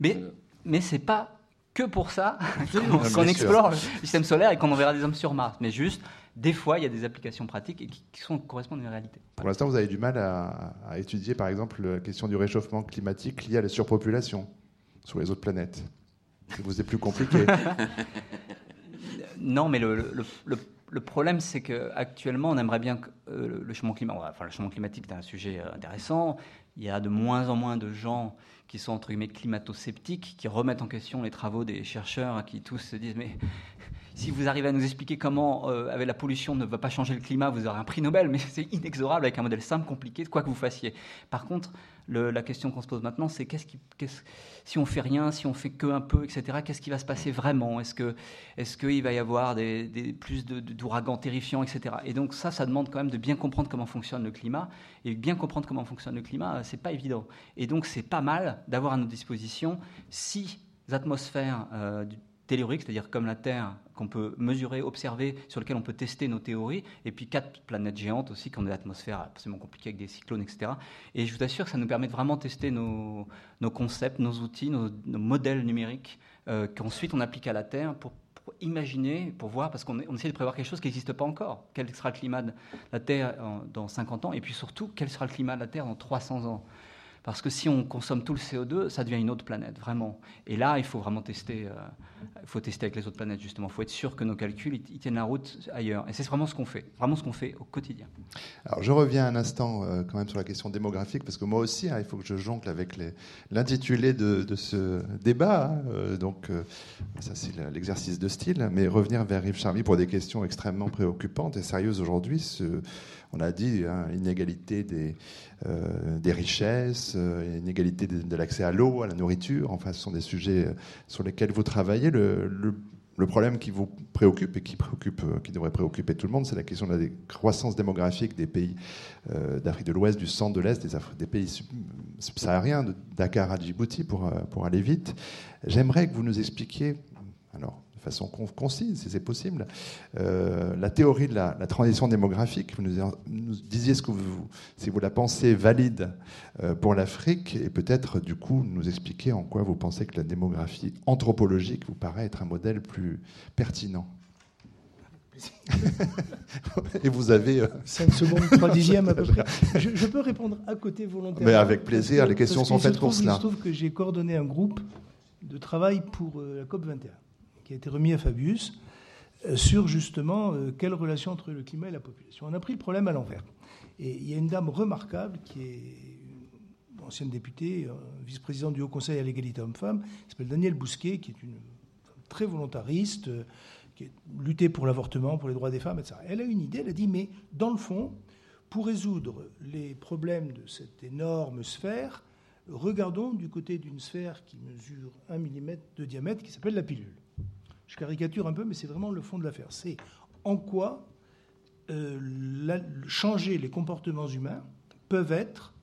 Mais, euh, mais c'est pas que pour ça qu'on explore le système solaire et qu'on enverra des hommes sur Mars. Mais juste, des fois, il y a des applications pratiques et qui, sont, correspondent à une réalité. Pour l'instant, vous avez du mal à, à, étudier, par exemple, la question du réchauffement climatique lié à la surpopulation sur les autres planètes. Ça vous est plus compliqué. non, mais le, le, problème, c'est qu'actuellement, on aimerait bien que euh, le, changement climatique, enfin, le changement climatique est un sujet euh, intéressant. Il y a de moins en moins de gens qui sont entre guillemets climato-sceptiques, qui remettent en question les travaux des chercheurs, qui tous se disent mais si vous arrivez à nous expliquer comment, euh, avec la pollution, ne va pas changer le climat, vous aurez un prix Nobel, mais c'est inexorable avec un modèle simple, compliqué, quoi que vous fassiez. Par contre, la question qu'on se pose maintenant, c'est si on fait rien, si on fait que un peu, etc., qu'est-ce qui va se passer vraiment? Est-ce qu'il va y avoir plus d'ouragans terrifiants, etc. Et donc ça, ça demande quand même de bien comprendre comment fonctionne le climat. Et bien comprendre comment fonctionne le climat, c'est pas évident. Et donc c'est pas mal d'avoir à notre disposition six atmosphères euh, c'est-à-dire comme la Terre, qu'on peut mesurer, observer, sur lesquelles on peut tester nos théories, et puis quatre planètes géantes aussi, qui ont des atmosphères absolument compliquées avec des cyclones, etc. Et je vous assure que ça nous permet de vraiment tester nos, concepts, nos outils, nos, modèles numériques, euh, qu'ensuite on applique à la Terre pour, imaginer, pour voir, parce qu'on essaie de prévoir quelque chose qui n'existe pas encore. Quel sera le climat de la Terre dans 50 ans, et puis surtout, quel sera le climat de la Terre dans 300 ans? Parce que si on consomme tout le CO2, ça devient une autre planète, vraiment. Et là, il faut vraiment tester, euh, faut tester avec les autres planètes, justement. Il faut être sûr que nos calculs, tiennent la route ailleurs. Et c'est vraiment ce qu'on fait, vraiment ce qu'on fait au quotidien. Alors, je reviens un instant euh, quand même sur la question démographique, parce que moi aussi, hein, il faut que je jongle avec l'intitulé de, ce débat. Hein. Euh, donc, ça, c'est l'exercice de style. Mais revenir vers Yves Charmy pour des questions extrêmement préoccupantes et sérieuses aujourd'hui. On a dit, hein, inégalité des, euh, richesses, euh, inégalité de, l'accès à l'eau, à la nourriture. Enfin, ce sont des sujets euh, sur lesquels vous travaillez. Le, problème qui vous préoccupe et qui, devrait préoccuper tout le monde, c'est la question de la croissance démographique des pays d'Afrique de l'Ouest, du centre, de l'Est, des, des, pays subsahariens, de Dakar à Djibouti, pour, pour aller vite. J'aimerais que vous nous expliquiez, alors de façon concise, si c'est possible, euh, la théorie de la, transition démographique. Vous nous, disiez ce que vous, si vous la pensez valide euh, pour l'Afrique, et peut-être du coup nous expliquer en quoi vous pensez que la démographie anthropologique vous paraît être un modèle plus pertinent. Et vous avez. 5 euh, secondes, 3 dixièmes à peu près. Je, peux répondre à côté volontairement. Mais avec plaisir, les questions sont faites pour cela. Il se trouve que j'ai coordonné un groupe de travail pour la COP 21 qui a été remis à Fabius euh, sur justement euh, quelle relation entre le climat et la population. On a pris le problème à l'envers. Et il y a une dame remarquable qui est ancienne députée, euh, vice-présidente du Haut Conseil à l'égalité homme-femme, qui s'appelle Danielle Bousquet, qui est une femme très volontariste, qui a lutté pour l'avortement, pour les droits des femmes, etc. Elle a une idée, elle a dit, mais dans le fond, pour résoudre les problèmes de cette énorme sphère, regardons du côté d'une sphère qui mesure un millimètre de diamètre, qui s'appelle la pilule. Je caricature un peu, mais c'est vraiment le fond de l'affaire. C'est en quoi euh, changer les comportements humains peuvent être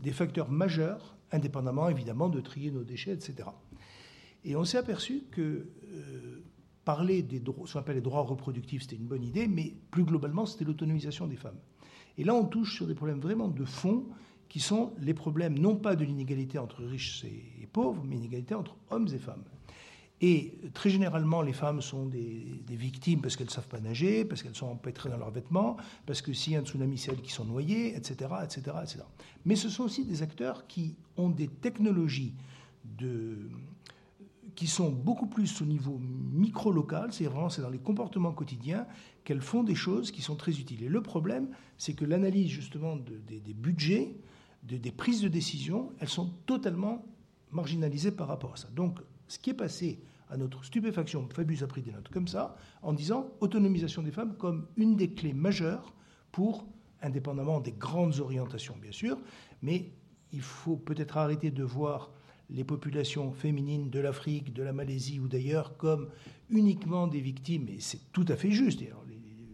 des facteurs majeurs, indépendamment évidemment de trier nos déchets, etc. Et on s'est aperçu que euh, parler des droits, ce droits reproductifs, c'était une bonne idée, mais plus globalement, c'était l'autonomisation des femmes. Et là, on touche sur des problèmes vraiment de fond qui sont les problèmes non pas de l'inégalité entre riches et pauvres, mais l'inégalité entre hommes et femmes. Et très généralement, les femmes sont des, victimes parce qu'elles ne savent pas nager, parce qu'elles sont empêtrées dans leurs vêtements, parce que s'il y a un tsunami, c'est elles qui sont noyées, etc., etc., etc. Mais ce sont aussi des acteurs qui ont des technologies qui sont beaucoup plus au niveau micro-local, c'est vraiment c'est dans les comportements quotidiens qu'elles font des choses qui sont très utiles. Et le problème, c'est que l'analyse justement des budgets, des prises de décision, elles sont totalement marginalisées par rapport à ça. Donc ce qui est passé à notre stupéfaction, Fabius a pris des notes comme ça, en disant autonomisation des femmes comme une des clés majeures pour, indépendamment des grandes orientations bien sûr, mais il faut peut-être arrêter de voir les populations féminines de l'Afrique, de la Malaisie ou d'ailleurs comme uniquement des victimes, et c'est tout à fait juste. les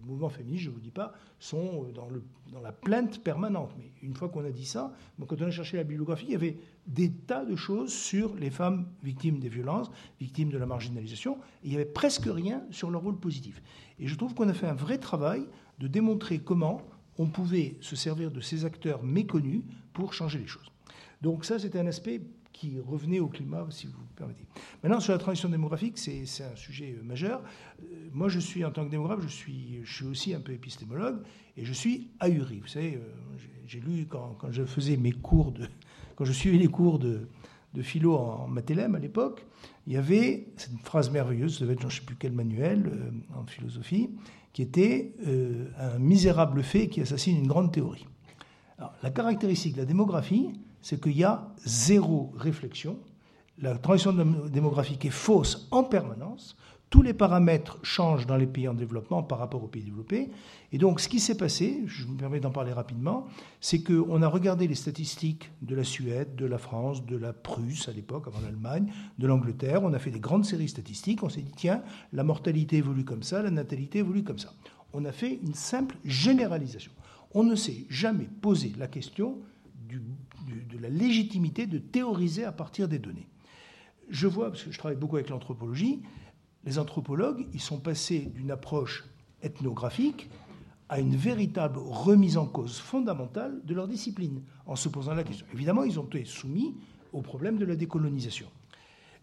mouvements féministes, je ne vous dis pas, sont dans, le, dans, la plainte permanente. Mais une fois qu'on a dit ça, quand on a cherché la bibliographie, il y avait des tas de choses sur les femmes victimes des violences, victimes de la marginalisation, et il n'y avait presque rien sur leur rôle positif. Et je trouve qu'on a fait un vrai travail de démontrer comment on pouvait se servir de ces acteurs méconnus pour changer les choses. Donc ça, c'était un aspect qui revenait au climat, si vous permettez. Maintenant, sur la transition démographique, c'est un sujet euh, majeur. Euh, moi, je suis, en tant que démographe, je suis, aussi un peu épistémologue, et je suis ahuri. Vous savez, euh, j'ai lu quand, je faisais mes cours de... Quand je suivais les cours de, philo en, Mathélème à l'époque, il y avait cette phrase merveilleuse, ça devait être je ne sais plus quel manuel en philosophie, qui était un misérable fait qui assassine une grande théorie. Alors, la caractéristique de la démographie, c'est qu'il y a zéro réflexion. La transition démographique est fausse en permanence. Tous les paramètres changent dans les pays en développement par rapport aux pays développés. Et donc, ce qui s'est passé, je me permets d'en parler rapidement, c'est qu'on a regardé les statistiques de la Suède, de la France, de la Prusse à l'époque, avant l'Allemagne, de l'Angleterre. On a fait des grandes séries statistiques. On s'est dit, tiens, la mortalité évolue comme ça, la natalité évolue comme ça. On a fait une simple généralisation. On ne s'est jamais posé la question du, de la légitimité de théoriser à partir des données. Je vois, parce que je travaille beaucoup avec l'anthropologie, les anthropologues, ils sont passés d'une approche ethnographique à une véritable remise en cause fondamentale de leur discipline, en se posant la question. Évidemment, ils ont été soumis au problème de la décolonisation.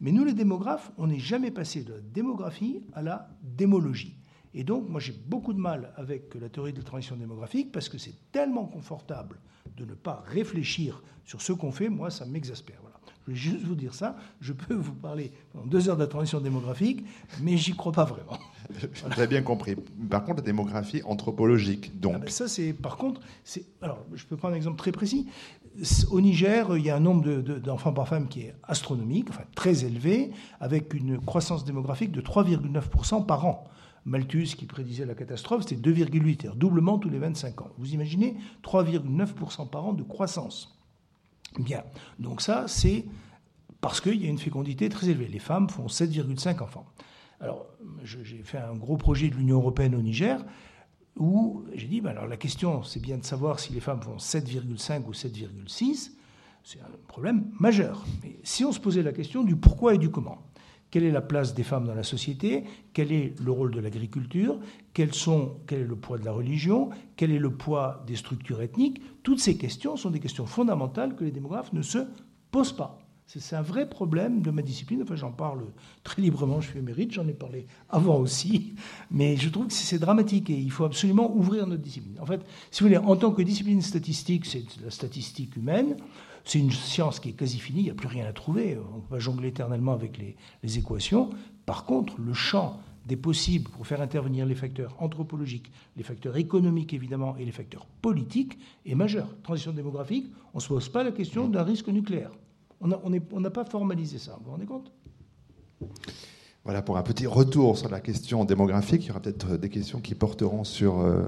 Mais nous, les démographes, on n'est jamais passé de la démographie à la démologie. Et donc, moi, j'ai beaucoup de mal avec la théorie de la transition démographique parce que c'est tellement confortable de ne pas réfléchir sur ce qu'on fait. Moi, ça m'exaspère. Voilà. Je voulais juste vous dire ça. Je peux vous parler pendant deux heures de la transition démographique, mais j'y crois pas vraiment. Voilà. J'ai bien compris. Par contre, la démographie anthropologique, donc. Ah ben ça, c'est par contre, c'est alors, je peux prendre un exemple très précis. Au Niger, il y a un nombre d'enfants par femme qui est astronomique, enfin très élevé, avec une croissance démographique de 3,9% par an. Malthus, qui prédisait la catastrophe, c'était 2,8, doublement tous les 25 ans. Vous imaginez 3,9% par an de croissance. Bien, donc ça, c'est parce qu'il y a une fécondité très élevée. Les femmes font 7,5 enfants. Alors, j'ai fait un gros projet de l'Union européenne au Niger où j'ai dit, ben alors la question, c'est bien de savoir si les femmes font 7,5 ou 7,6. C'est un problème majeur. Mais si on se posait la question du pourquoi et du comment, quelle est la place des femmes dans la société? Quel est le rôle de l'agriculture? Quel est le poids de la religion? Quel est le poids des structures ethniques? Toutes ces questions sont des questions fondamentales que les démographes ne se posent pas. C'est un vrai problème de ma discipline. Enfin, j'en parle très librement, je fais mérite, j'en ai parlé avant aussi. Mais je trouve que c'est dramatique et il faut absolument ouvrir notre discipline. En fait, si vous voulez, en tant que discipline statistique, c'est la statistique humaine. C'est une science qui est quasi finie, il n'y a plus rien à trouver. On va jongler éternellement avec les, équations. Par contre, le champ des possibles pour faire intervenir les facteurs anthropologiques, les facteurs économiques évidemment et les facteurs politiques est majeur. Transition démographique, on ne se pose pas la question d'un risque nucléaire. On n'a pas formalisé ça, vous vous rendez compte? Voilà pour un petit retour sur la question démographique. Il y aura peut-être des questions qui porteront sur euh,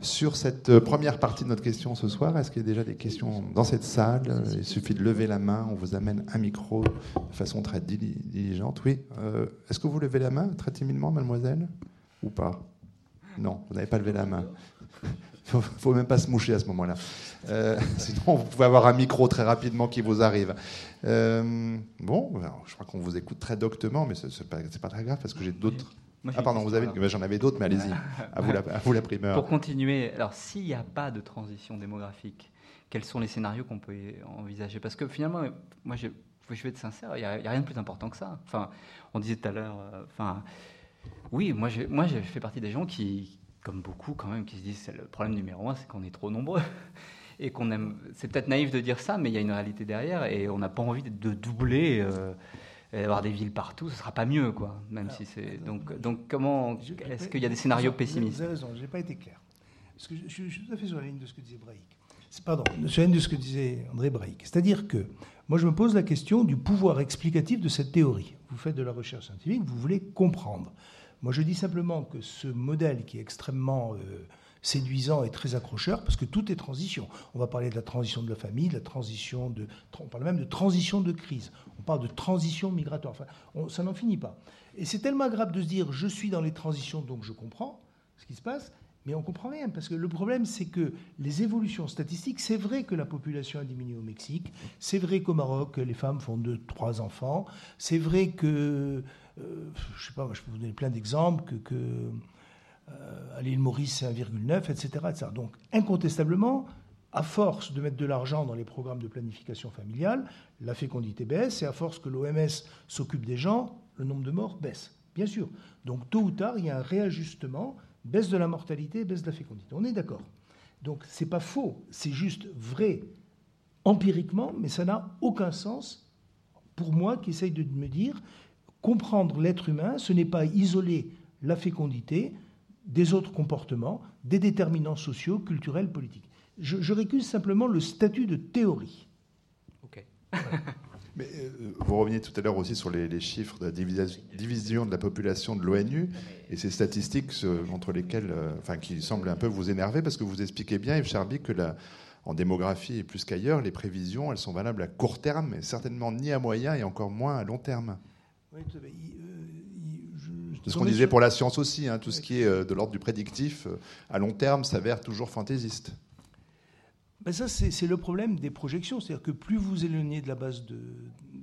sur cette euh, première partie de notre question ce soir, est-ce qu'il y a déjà des questions dans cette salle? Il suffit de lever la main, on vous amène un micro de façon très diligente. Oui, euh, est-ce que vous levez la main très timidement, mademoiselle? Ou pas? Non, vous n'avez pas levé la main. Il ne faut même pas se moucher à ce moment-là. Euh, sinon, vous pouvez avoir un micro très rapidement qui vous arrive. bon, je crois qu'on vous écoute très doctement, mais ce n'est pas, très grave parce que j'ai d'autres ah pardon, vous avez, j'en avais d'autres, mais allez-y, à, vous la, vous la primeur. Pour continuer, alors s'il n'y a pas de transition démographique, quels sont les scénarios qu'on peut envisager? Parce que finalement, moi, je, je vais être sincère, il n'y a, rien de plus important que ça. Enfin, on disait tout à l'heure, euh, enfin, oui, moi, moi, j'ai fait partie des gens qui, comme beaucoup quand même, qui se disent, le problème numéro un, c'est qu'on est trop nombreux. Et qu'on aime. C'est peut-être naïf de dire ça, mais il y a une réalité derrière, et on n'a pas envie de doubler. Euh, avoir des villes partout, ce sera pas mieux, quoi. Même si c'est donc donc comment est-ce qu'il y a des scénarios pessimistes Vous avez raison, j'ai pas été clair. Parce que je, suis tout à fait sur la ligne de ce que disait Braïk. Pardon, sur la ligne de ce que disait André Braïk. C'est-à-dire que moi, je me pose la question du pouvoir explicatif de cette théorie. Vous faites de la recherche scientifique, vous voulez comprendre. Moi, je dis simplement que ce modèle qui est extrêmement euh, séduisant et très accrocheur, parce que tout est transition. On va parler de la transition de la famille, de la transition de... On parle même de transition de crise. On parle de transition migratoire. Enfin, ça n'en finit pas. Et c'est tellement agréable de se dire, je suis dans les transitions, donc je comprends ce qui se passe, mais on comprend rien, parce que le problème, c'est que les évolutions statistiques, c'est vrai que la population a diminué au Mexique, c'est vrai qu'au Maroc, les femmes font deux, trois enfants, c'est vrai que, euh, je sais pas, je peux vous donner plein d'exemples, que, à l'île Maurice, c'est 1,9, etc., etc. Donc, incontestablement, à force de mettre de l'argent dans les programmes de planification familiale, la fécondité baisse, et à force que l'OMS s'occupe des gens, le nombre de morts baisse, bien sûr. Donc, tôt ou tard, il y a un réajustement, baisse de la mortalité, baisse de la fécondité. On est d'accord. Donc, c'est pas faux, c'est juste vrai empiriquement, mais ça n'a aucun sens pour moi qui essaye de me dire comprendre l'être humain, ce n'est pas isoler la fécondité, des autres comportements, des déterminants sociaux, culturels, politiques. Je, récuse simplement le statut de théorie. Ok. Mais euh, vous reveniez tout à l'heure aussi sur les, chiffres de la division de la population de l'ONU et ces statistiques entre lesquelles, euh, enfin, qui semblent un peu vous énerver parce que vous expliquez bien, Yves Charby, que la, en démographie et plus qu'ailleurs, les prévisions, elles sont valables à court terme, mais certainement ni à moyen et encore moins à long terme. Oui, c'est ce qu'on disait pour la science aussi, hein, tout ce qui est euh, de l'ordre du prédictif, euh, à long terme, s'avère toujours fantaisiste. Ben ça, c'est le problème des projections. C'est-à-dire que plus vous éloignez de la base de,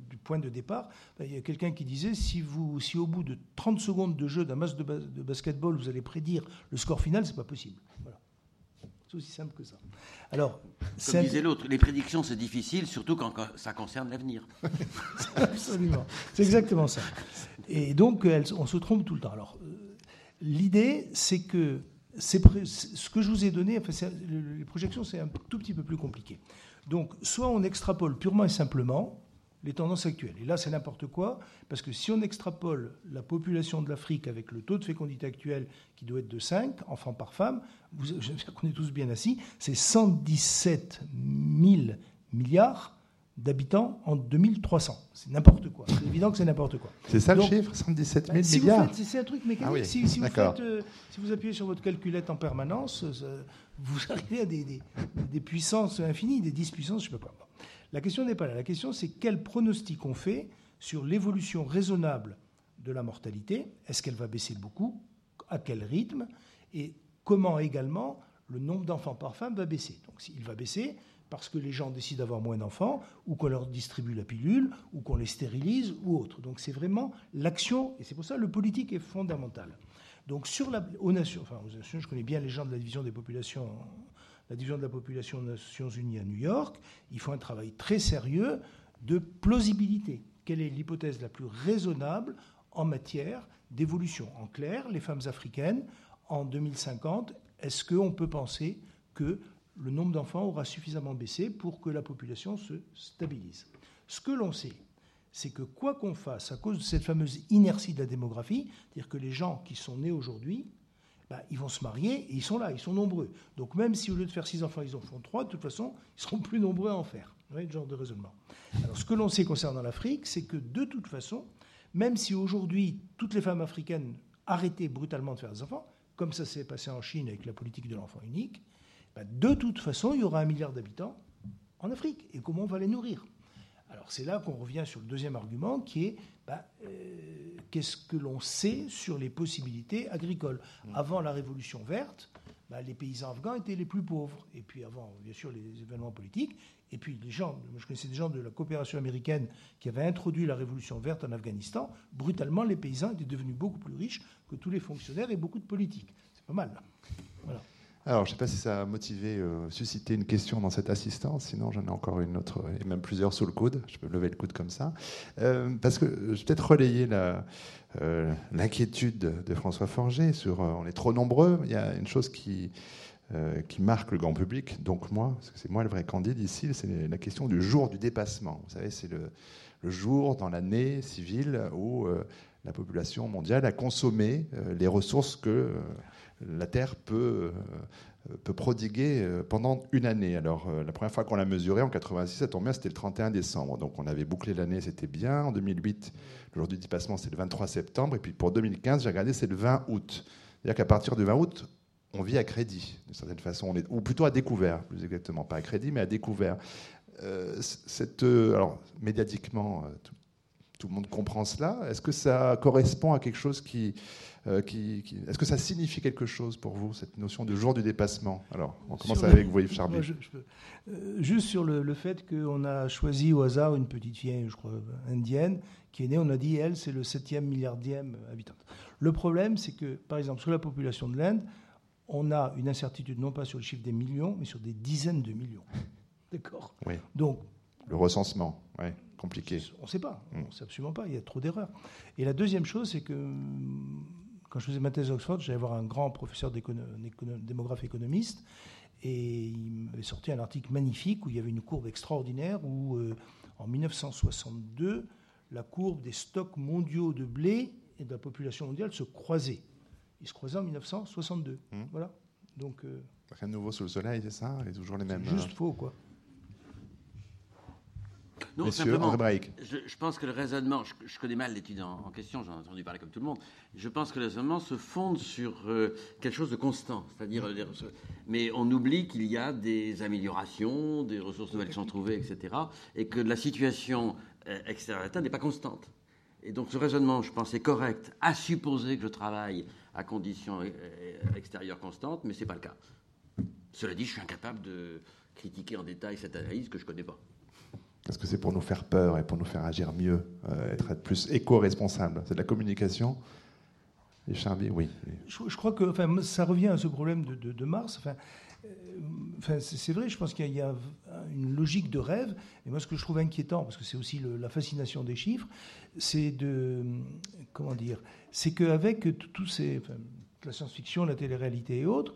du point de départ, ben, il y a quelqu'un qui disait si, vous, si au bout de 30 secondes de jeu d'un match de, de, basketball, vous allez prédire le score final, c'est pas possible. C'est aussi simple que ça. Alors, Comme disait l'autre, les prédictions, c'est difficile, surtout quand ça concerne l'avenir. Absolument. C'est exactement ça. Et donc, on se trompe tout le temps. Alors, euh, l'idée, c'est que ce que je vous ai donné, enfin, les projections, c'est un tout petit peu plus compliqué. Donc, soit on extrapole purement et simplement les tendances actuelles. Et là, c'est n'importe quoi, parce que si on extrapole la population de l'Afrique avec le taux de fécondité actuel, qui doit être de 5 enfants par femme, vous, j'espère qu'on est tous bien assis, c'est 117 000 milliards d'habitants en 2300. C'est n'importe quoi. C'est évident que c'est n'importe quoi. C'est ça le chiffre 117 000 bah, milliards C'est un truc mécanique. Ah si, vous euh, si, vous appuyez sur votre calculette en permanence, vous arrivez à des, des, puissances infinies, des 10 puissances, je ne sais pas quoi. La question n'est pas là. La question, c'est quel pronostic on fait sur l'évolution raisonnable de la mortalité. Est-ce qu'elle va baisser beaucoup? À quel rythme? Et comment également le nombre d'enfants par femme va baisser? Donc s'il va baisser, parce que les gens décident d'avoir moins d'enfants, ou qu'on leur distribue la pilule, ou qu'on les stérilise, ou autre. Donc c'est vraiment l'action, et c'est pour ça que le politique est fondamental. Donc sur la, aux nations, enfin aux nations, je connais bien les gens de la division des populations, la division de la population des Nations Unies à New York, ils font un travail très sérieux de plausibilité. Quelle est l'hypothèse la plus raisonnable en matière d'évolution? En clair, les femmes africaines, en 2050, est-ce qu'on peut penser que le nombre d'enfants aura suffisamment baissé pour que la population se stabilise? Ce que l'on sait, c'est que quoi qu'on fasse, à cause de cette fameuse inertie de la démographie, c'est-à-dire que les gens qui sont nés aujourd'hui, bah, ils vont se marier et ils sont là, ils sont nombreux. Donc même si au lieu de faire six enfants, ils en font trois, de toute façon, ils seront plus nombreux à en faire. Vous voyez, le genre de raisonnement. Alors ce que l'on sait concernant l'Afrique, c'est que de toute façon, même si aujourd'hui toutes les femmes africaines arrêtaient brutalement de faire des enfants, comme ça s'est passé en Chine avec la politique de l'enfant unique, bah, de toute façon, il y aura un milliard d'habitants en Afrique. Et comment on va les nourrir? Alors c'est là qu'on revient sur le deuxième argument qui est bah, euh, qu'est-ce que l'on sait sur les possibilités agricoles? Mmh. Avant la révolution verte, bah, les paysans afghans étaient les plus pauvres. Et puis avant, bien sûr, les événements politiques. Et puis les gens, je connaissais des gens de la coopération américaine qui avaient introduit la révolution verte en Afghanistan. Brutalement, les paysans étaient devenus beaucoup plus riches que tous les fonctionnaires et beaucoup de politiques. C'est pas mal. Voilà. Alors, je ne sais pas si ça a motivé, euh, suscité une question dans cette assistance, sinon j'en ai encore une autre, et même plusieurs sous le coude. Je peux lever le coude comme ça. Euh, parce que je vais peut-être relayer euh, l'inquiétude de François Forger sur on est trop nombreux. Il y a une chose qui, qui marque le grand public, donc moi, parce que c'est moi le vrai candide ici, c'est la question du jour du dépassement. Vous savez, c'est le, le, jour dans l'année civile où la population mondiale a consommé les ressources que la Terre peut, euh, peut prodiguer euh, pendant une année. Alors, euh, la première fois qu'on l'a mesuré, en 86, ça tombe bien, c'était le 31 décembre. Donc, on avait bouclé l'année, c'était bien. En 2008, le jour du dépassement, c'est le 23 septembre. Et puis, pour 2015, j'ai regardé, c'est le 20 août. C'est-à-dire qu'à partir du 20 août, on vit à crédit, d'une certaine façon, ou plutôt à découvert, plus exactement, pas à crédit, mais à découvert. cette, alors, médiatiquement, tout, le monde comprend cela. Est-ce que ça correspond à quelque chose qui, euh, est-ce que ça signifie quelque chose pour vous, cette notion de jour du dépassement? Alors, on commence avec vous, Yves Charby. Euh, juste sur le, fait qu'on a choisi au hasard une petite fille, je crois, indienne, qui est née, on a dit, elle, c'est le septième milliardième habitant. Le problème, c'est que, par exemple, sur la population de l'Inde, on a une incertitude non pas sur le chiffre des millions, mais sur des dizaines de millions. D'accord? Oui. Donc, le recensement, oui, compliqué. On ne sait pas, on ne sait absolument pas, il y a trop d'erreurs. Et la deuxième chose, c'est que quand je faisais ma thèse à Oxford, j'allais voir un grand professeur démographe économiste, et il m'avait sorti un article magnifique où il y avait une courbe extraordinaire où, euh, en 1962, la courbe des stocks mondiaux de blé et de la population mondiale se croisait. Ils se croisaient en 1962. Mmh. Voilà. Donc. Euh, Rien de nouveau sous le soleil, c'est ça? Il toujours les mêmes. Juste euh, faux, quoi. Non, simplement, je, pense que le raisonnement, je, connais mal l'étude en, question, j'en ai entendu parler comme tout le monde, je pense que le raisonnement se fonde sur euh, quelque chose de constant, c'est-à-dire, euh, mais on oublie qu'il y a des améliorations, des ressources nouvelles qui sont trouvées, etc., et que la situation euh, extérieure n'est pas constante. Et donc ce raisonnement, je pense, est correct, à supposer que je travaille à conditions extérieures constantes, mais ce n'est pas le cas. Cela dit, je suis incapable de critiquer en détail cette analyse que je ne connais pas. Est-ce que c'est pour nous faire peur et pour nous faire agir mieux, euh, être, plus éco-responsable C'est de la communication Et Charby, oui. Je, crois que enfin, ça revient à ce problème de, Mars. Enfin, euh, c'est vrai, je pense qu'il y, a une logique de rêve. Et moi, ce que je trouve inquiétant, parce que c'est aussi la fascination des chiffres, c'est de. Comment dire C'est qu'avec tous ces. la science-fiction, la télé-réalité et autres,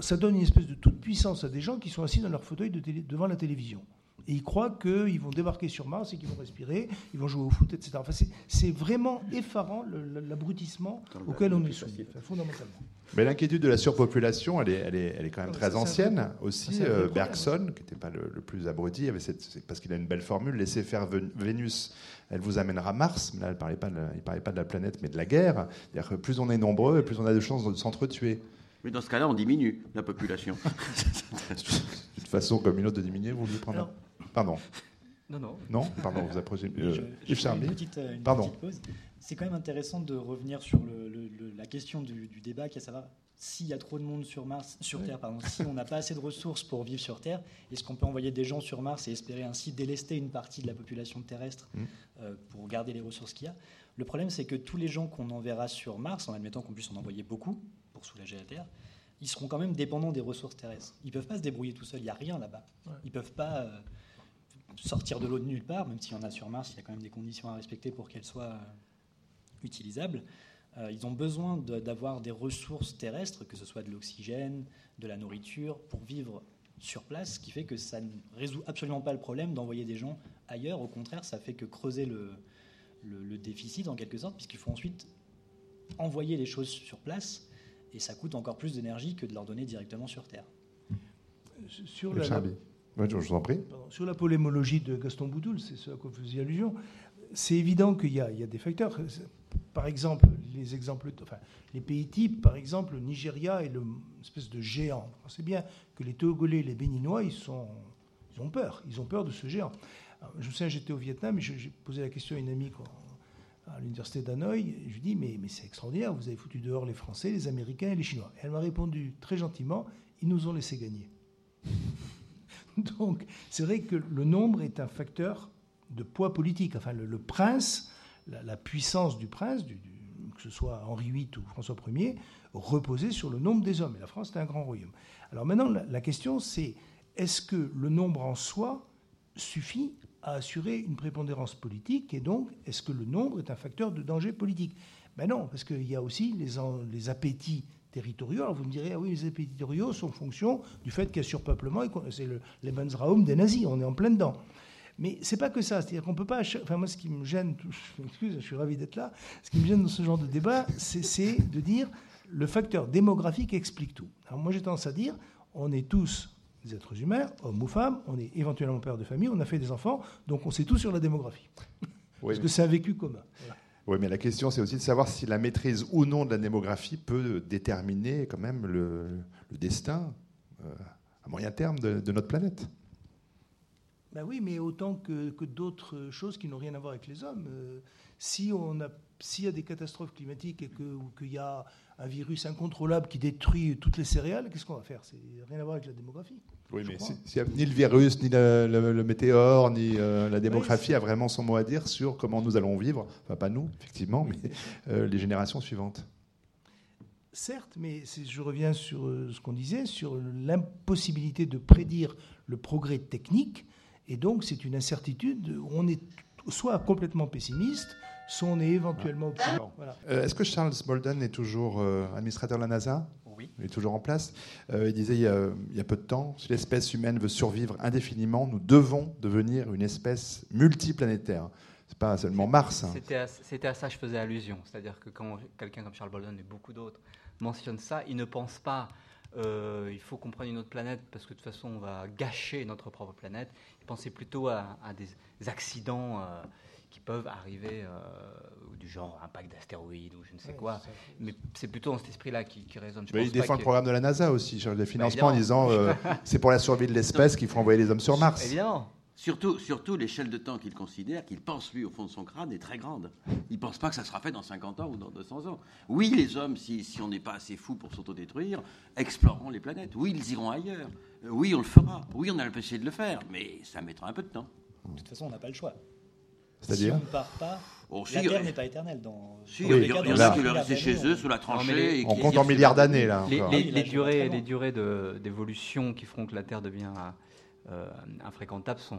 ça donne une espèce de toute puissance à des gens qui sont assis dans leur fauteuil de devant la télévision et ils croient qu'ils vont débarquer sur Mars et qu'ils vont respirer, ils vont jouer au foot, etc. Enfin, c'est vraiment effarant l'abrutissement auquel on est soumis, fondamentalement. Mais l'inquiétude de la surpopulation, elle est, elle est, elle est quand même très ancienne aussi. Euh, Bergson, qui n'était pas le, plus abruti, avait cette, parce qu'il a une belle formule, laissez faire Vénus, elle vous amènera Mars. Mais là, il ne parlait, pas de, parlait pas de la planète, mais de la guerre. C'est-à-dire que plus on est nombreux, plus on a de chances de s'entretuer. Mais dans ce cas-là, on diminue la population. une façon comme une autre de diminuer, vous voulez prendre Pardon. Non, non. Non Pardon, vous approchez. Euh, Yves Une petite, euh, une Pardon. Petite pause. C'est quand même intéressant de revenir sur le, la question du, débat, qui est à savoir s'il y a trop de monde sur Mars, sur Terre, pardon, si on n'a pas assez de ressources pour vivre sur Terre, est-ce qu'on peut envoyer des gens sur Mars et espérer ainsi délester une partie de la population terrestre mm. euh, pour garder les ressources qu'il y a? Le problème, c'est que tous les gens qu'on enverra sur Mars, en admettant qu'on puisse en envoyer beaucoup pour soulager la Terre, ils seront quand même dépendants des ressources terrestres. Ils ne peuvent pas se débrouiller tout seuls, il n'y a rien là-bas. Ils ne peuvent pas sortir de l'eau de nulle part, même s'il y en a sur Mars, il y a quand même des conditions à respecter pour qu'elles soient euh, utilisables. Euh, ils ont besoin d'avoir des ressources terrestres, que ce soit de l'oxygène, de la nourriture, pour vivre sur place, ce qui fait que ça ne résout absolument pas le problème d'envoyer des gens ailleurs. Au contraire, ça fait que creuser le, le, déficit en quelque sorte, puisqu'il faut ensuite envoyer les choses sur place, et ça coûte encore plus d'énergie que de leur donner directement sur Terre. Sur le la, Sur la polémologie de Gaston Boudoul, c'est ce à quoi vous faisiez allusion, c'est évident qu'il y, a des facteurs. Par exemple, les exemples, enfin, les pays types, par exemple, le Nigeria est une espèce de géant. C'est bien que les Togolais, les Béninois, ils, sont, ils ont peur. Ils ont peur de ce géant. je me souviens, j'étais au Vietnam et j'ai posé la question à une amie à l'université d'Hanoï. Je lui dis mais, mais c'est extraordinaire, vous avez foutu dehors les Français, les Américains et les Chinois. Et elle m'a répondu très gentiment ils nous ont laissé gagner. Donc, c'est vrai que le nombre est un facteur de poids politique. Enfin, le, prince, la, puissance du prince, que ce soit Henri VIII ou François Ier, reposait sur le nombre des hommes. Et la France était un grand royaume. Alors maintenant, la question, c'est est-ce que le nombre en soi suffit à assurer une prépondérance politique Et donc, est-ce que le nombre est un facteur de danger politique? Ben non, parce qu'il y a aussi les appétits territoriaux. Alors vous me direz, ah oui, les territoriaux sont fonction du fait qu'il y a surpeuplement et c'est le Lebensraum des nazis, on est en plein dedans. Mais c'est pas que ça. C'est-à-dire qu'on peut pas. Enfin, moi, ce qui me gêne, je m'excuse, je suis ravi d'être là. Ce qui me gêne dans ce genre de débat, c'est de dire le facteur démographique explique tout. Alors moi, j'ai tendance à dire, on est tous des êtres humains, hommes ou femmes, on est éventuellement père de famille, on a fait des enfants, donc on sait tout sur la démographie. Parce que c'est un vécu commun. Oui, mais la question, c'est aussi de savoir si la maîtrise ou non de la démographie peut déterminer quand même le, destin euh, à moyen terme de, notre planète. Ben oui, mais autant que, d'autres choses qui n'ont rien à voir avec les hommes. Euh, si s'il y a des catastrophes climatiques et qu'il y a un virus incontrôlable qui détruit toutes les céréales, qu'est-ce qu'on va faire? C'est rien à voir avec la démographie. Oui, mais si, ni le virus, ni le, météore, ni euh, la démographie a vraiment son mot à dire sur comment nous allons vivre, enfin pas nous, effectivement, mais euh, les générations suivantes. Certes, mais je reviens sur euh, ce qu'on disait, sur l'impossibilité de prédire le progrès technique, et donc c'est une incertitude. Où on est soit complètement pessimiste, sont éventuellement euh, Est-ce que Charles Bolden est toujours euh, administrateur de la NASA? Oui. Il est toujours en place. Euh, il disait il y, a, peu de temps, si l'espèce humaine veut survivre indéfiniment, nous devons devenir une espèce multiplanétaire. C'est pas seulement Mars. Hein. C'était à, ça que je faisais allusion. C'est-à-dire que quand quelqu'un comme Charles Bolden et beaucoup d'autres mentionnent ça, ils ne pensent pas il faut qu'on prenne une autre planète parce que de toute façon on va gâcher notre propre planète. Ils pensaient plutôt à, des accidents qui peuvent arriver, euh, du genre impact d'astéroïdes ou je ne sais quoi. Mais c'est plutôt dans cet esprit-là qui, résonne. Je il défend le programme de la NASA aussi, sur les financements, en disant euh, c'est pour la survie de l'espèce qu'il faut envoyer les hommes sur Mars. Évidemment. Surtout, surtout l'échelle de temps qu'il considère, qu'il pense lui au fond de son crâne, est très grande. Il ne pense pas que ça sera fait dans 50 ans ou dans 200 ans. Oui, les hommes, si, si on n'est pas assez fou pour s'autodétruire, exploreront les planètes. Oui, ils iront ailleurs. Oui, on le fera. Oui, on a l'impression de le faire. Mais ça mettra un peu de temps. De toute façon, on n'a pas le choix. C'est-à-dire Si on ne part pas, oh, la Terre n'est pas éternelle. Dans... Si, il y, en a qui veulent rester chez eux, sous la tranchée. on compte en milliards d'années, là. Les, durées, les durées d'évolution qui feront que la Terre devient euh, infréquentables sont,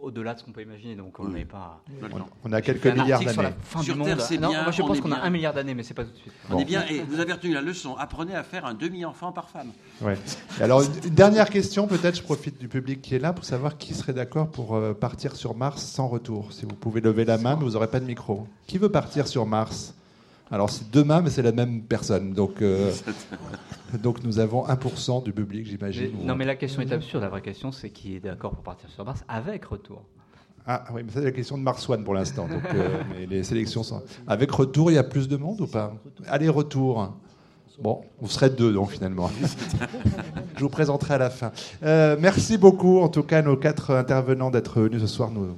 au-delà de ce qu'on peut imaginer. Donc on n'est pas. On, a quelques milliards d'années. Sur Terre, c'est bien. Moi, je pense qu'on a un milliard d'années, mais c'est pas tout de suite. On est bien. Et vous avez retenu la leçon. Apprenez à faire un demi-enfant par femme. Ouais. Alors une dernière question, peut-être. Je profite du public qui est là pour savoir qui serait d'accord pour euh, partir sur Mars sans retour. Si vous pouvez lever la main, mais vous n'aurez pas de micro. Qui veut partir sur Mars? Alors c'est demain, mais c'est la même personne. Donc, euh, donc nous avons 1% du public, j'imagine. Non, mais la question est absurde. La vraie question, c'est qui est d'accord pour partir sur Mars avec retour. Ah oui, mais c'est la question de Mars One pour l'instant. Donc, euh, mais les sélections sont. Avec retour, il y a plus de monde ou pas? Allez-retour. Bon, vous serez deux donc finalement. Je vous présenterai à la fin. Euh, merci beaucoup en tout cas nos quatre intervenants d'être venus ce soir nous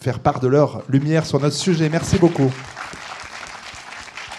faire part de leur lumière sur notre sujet. Merci beaucoup.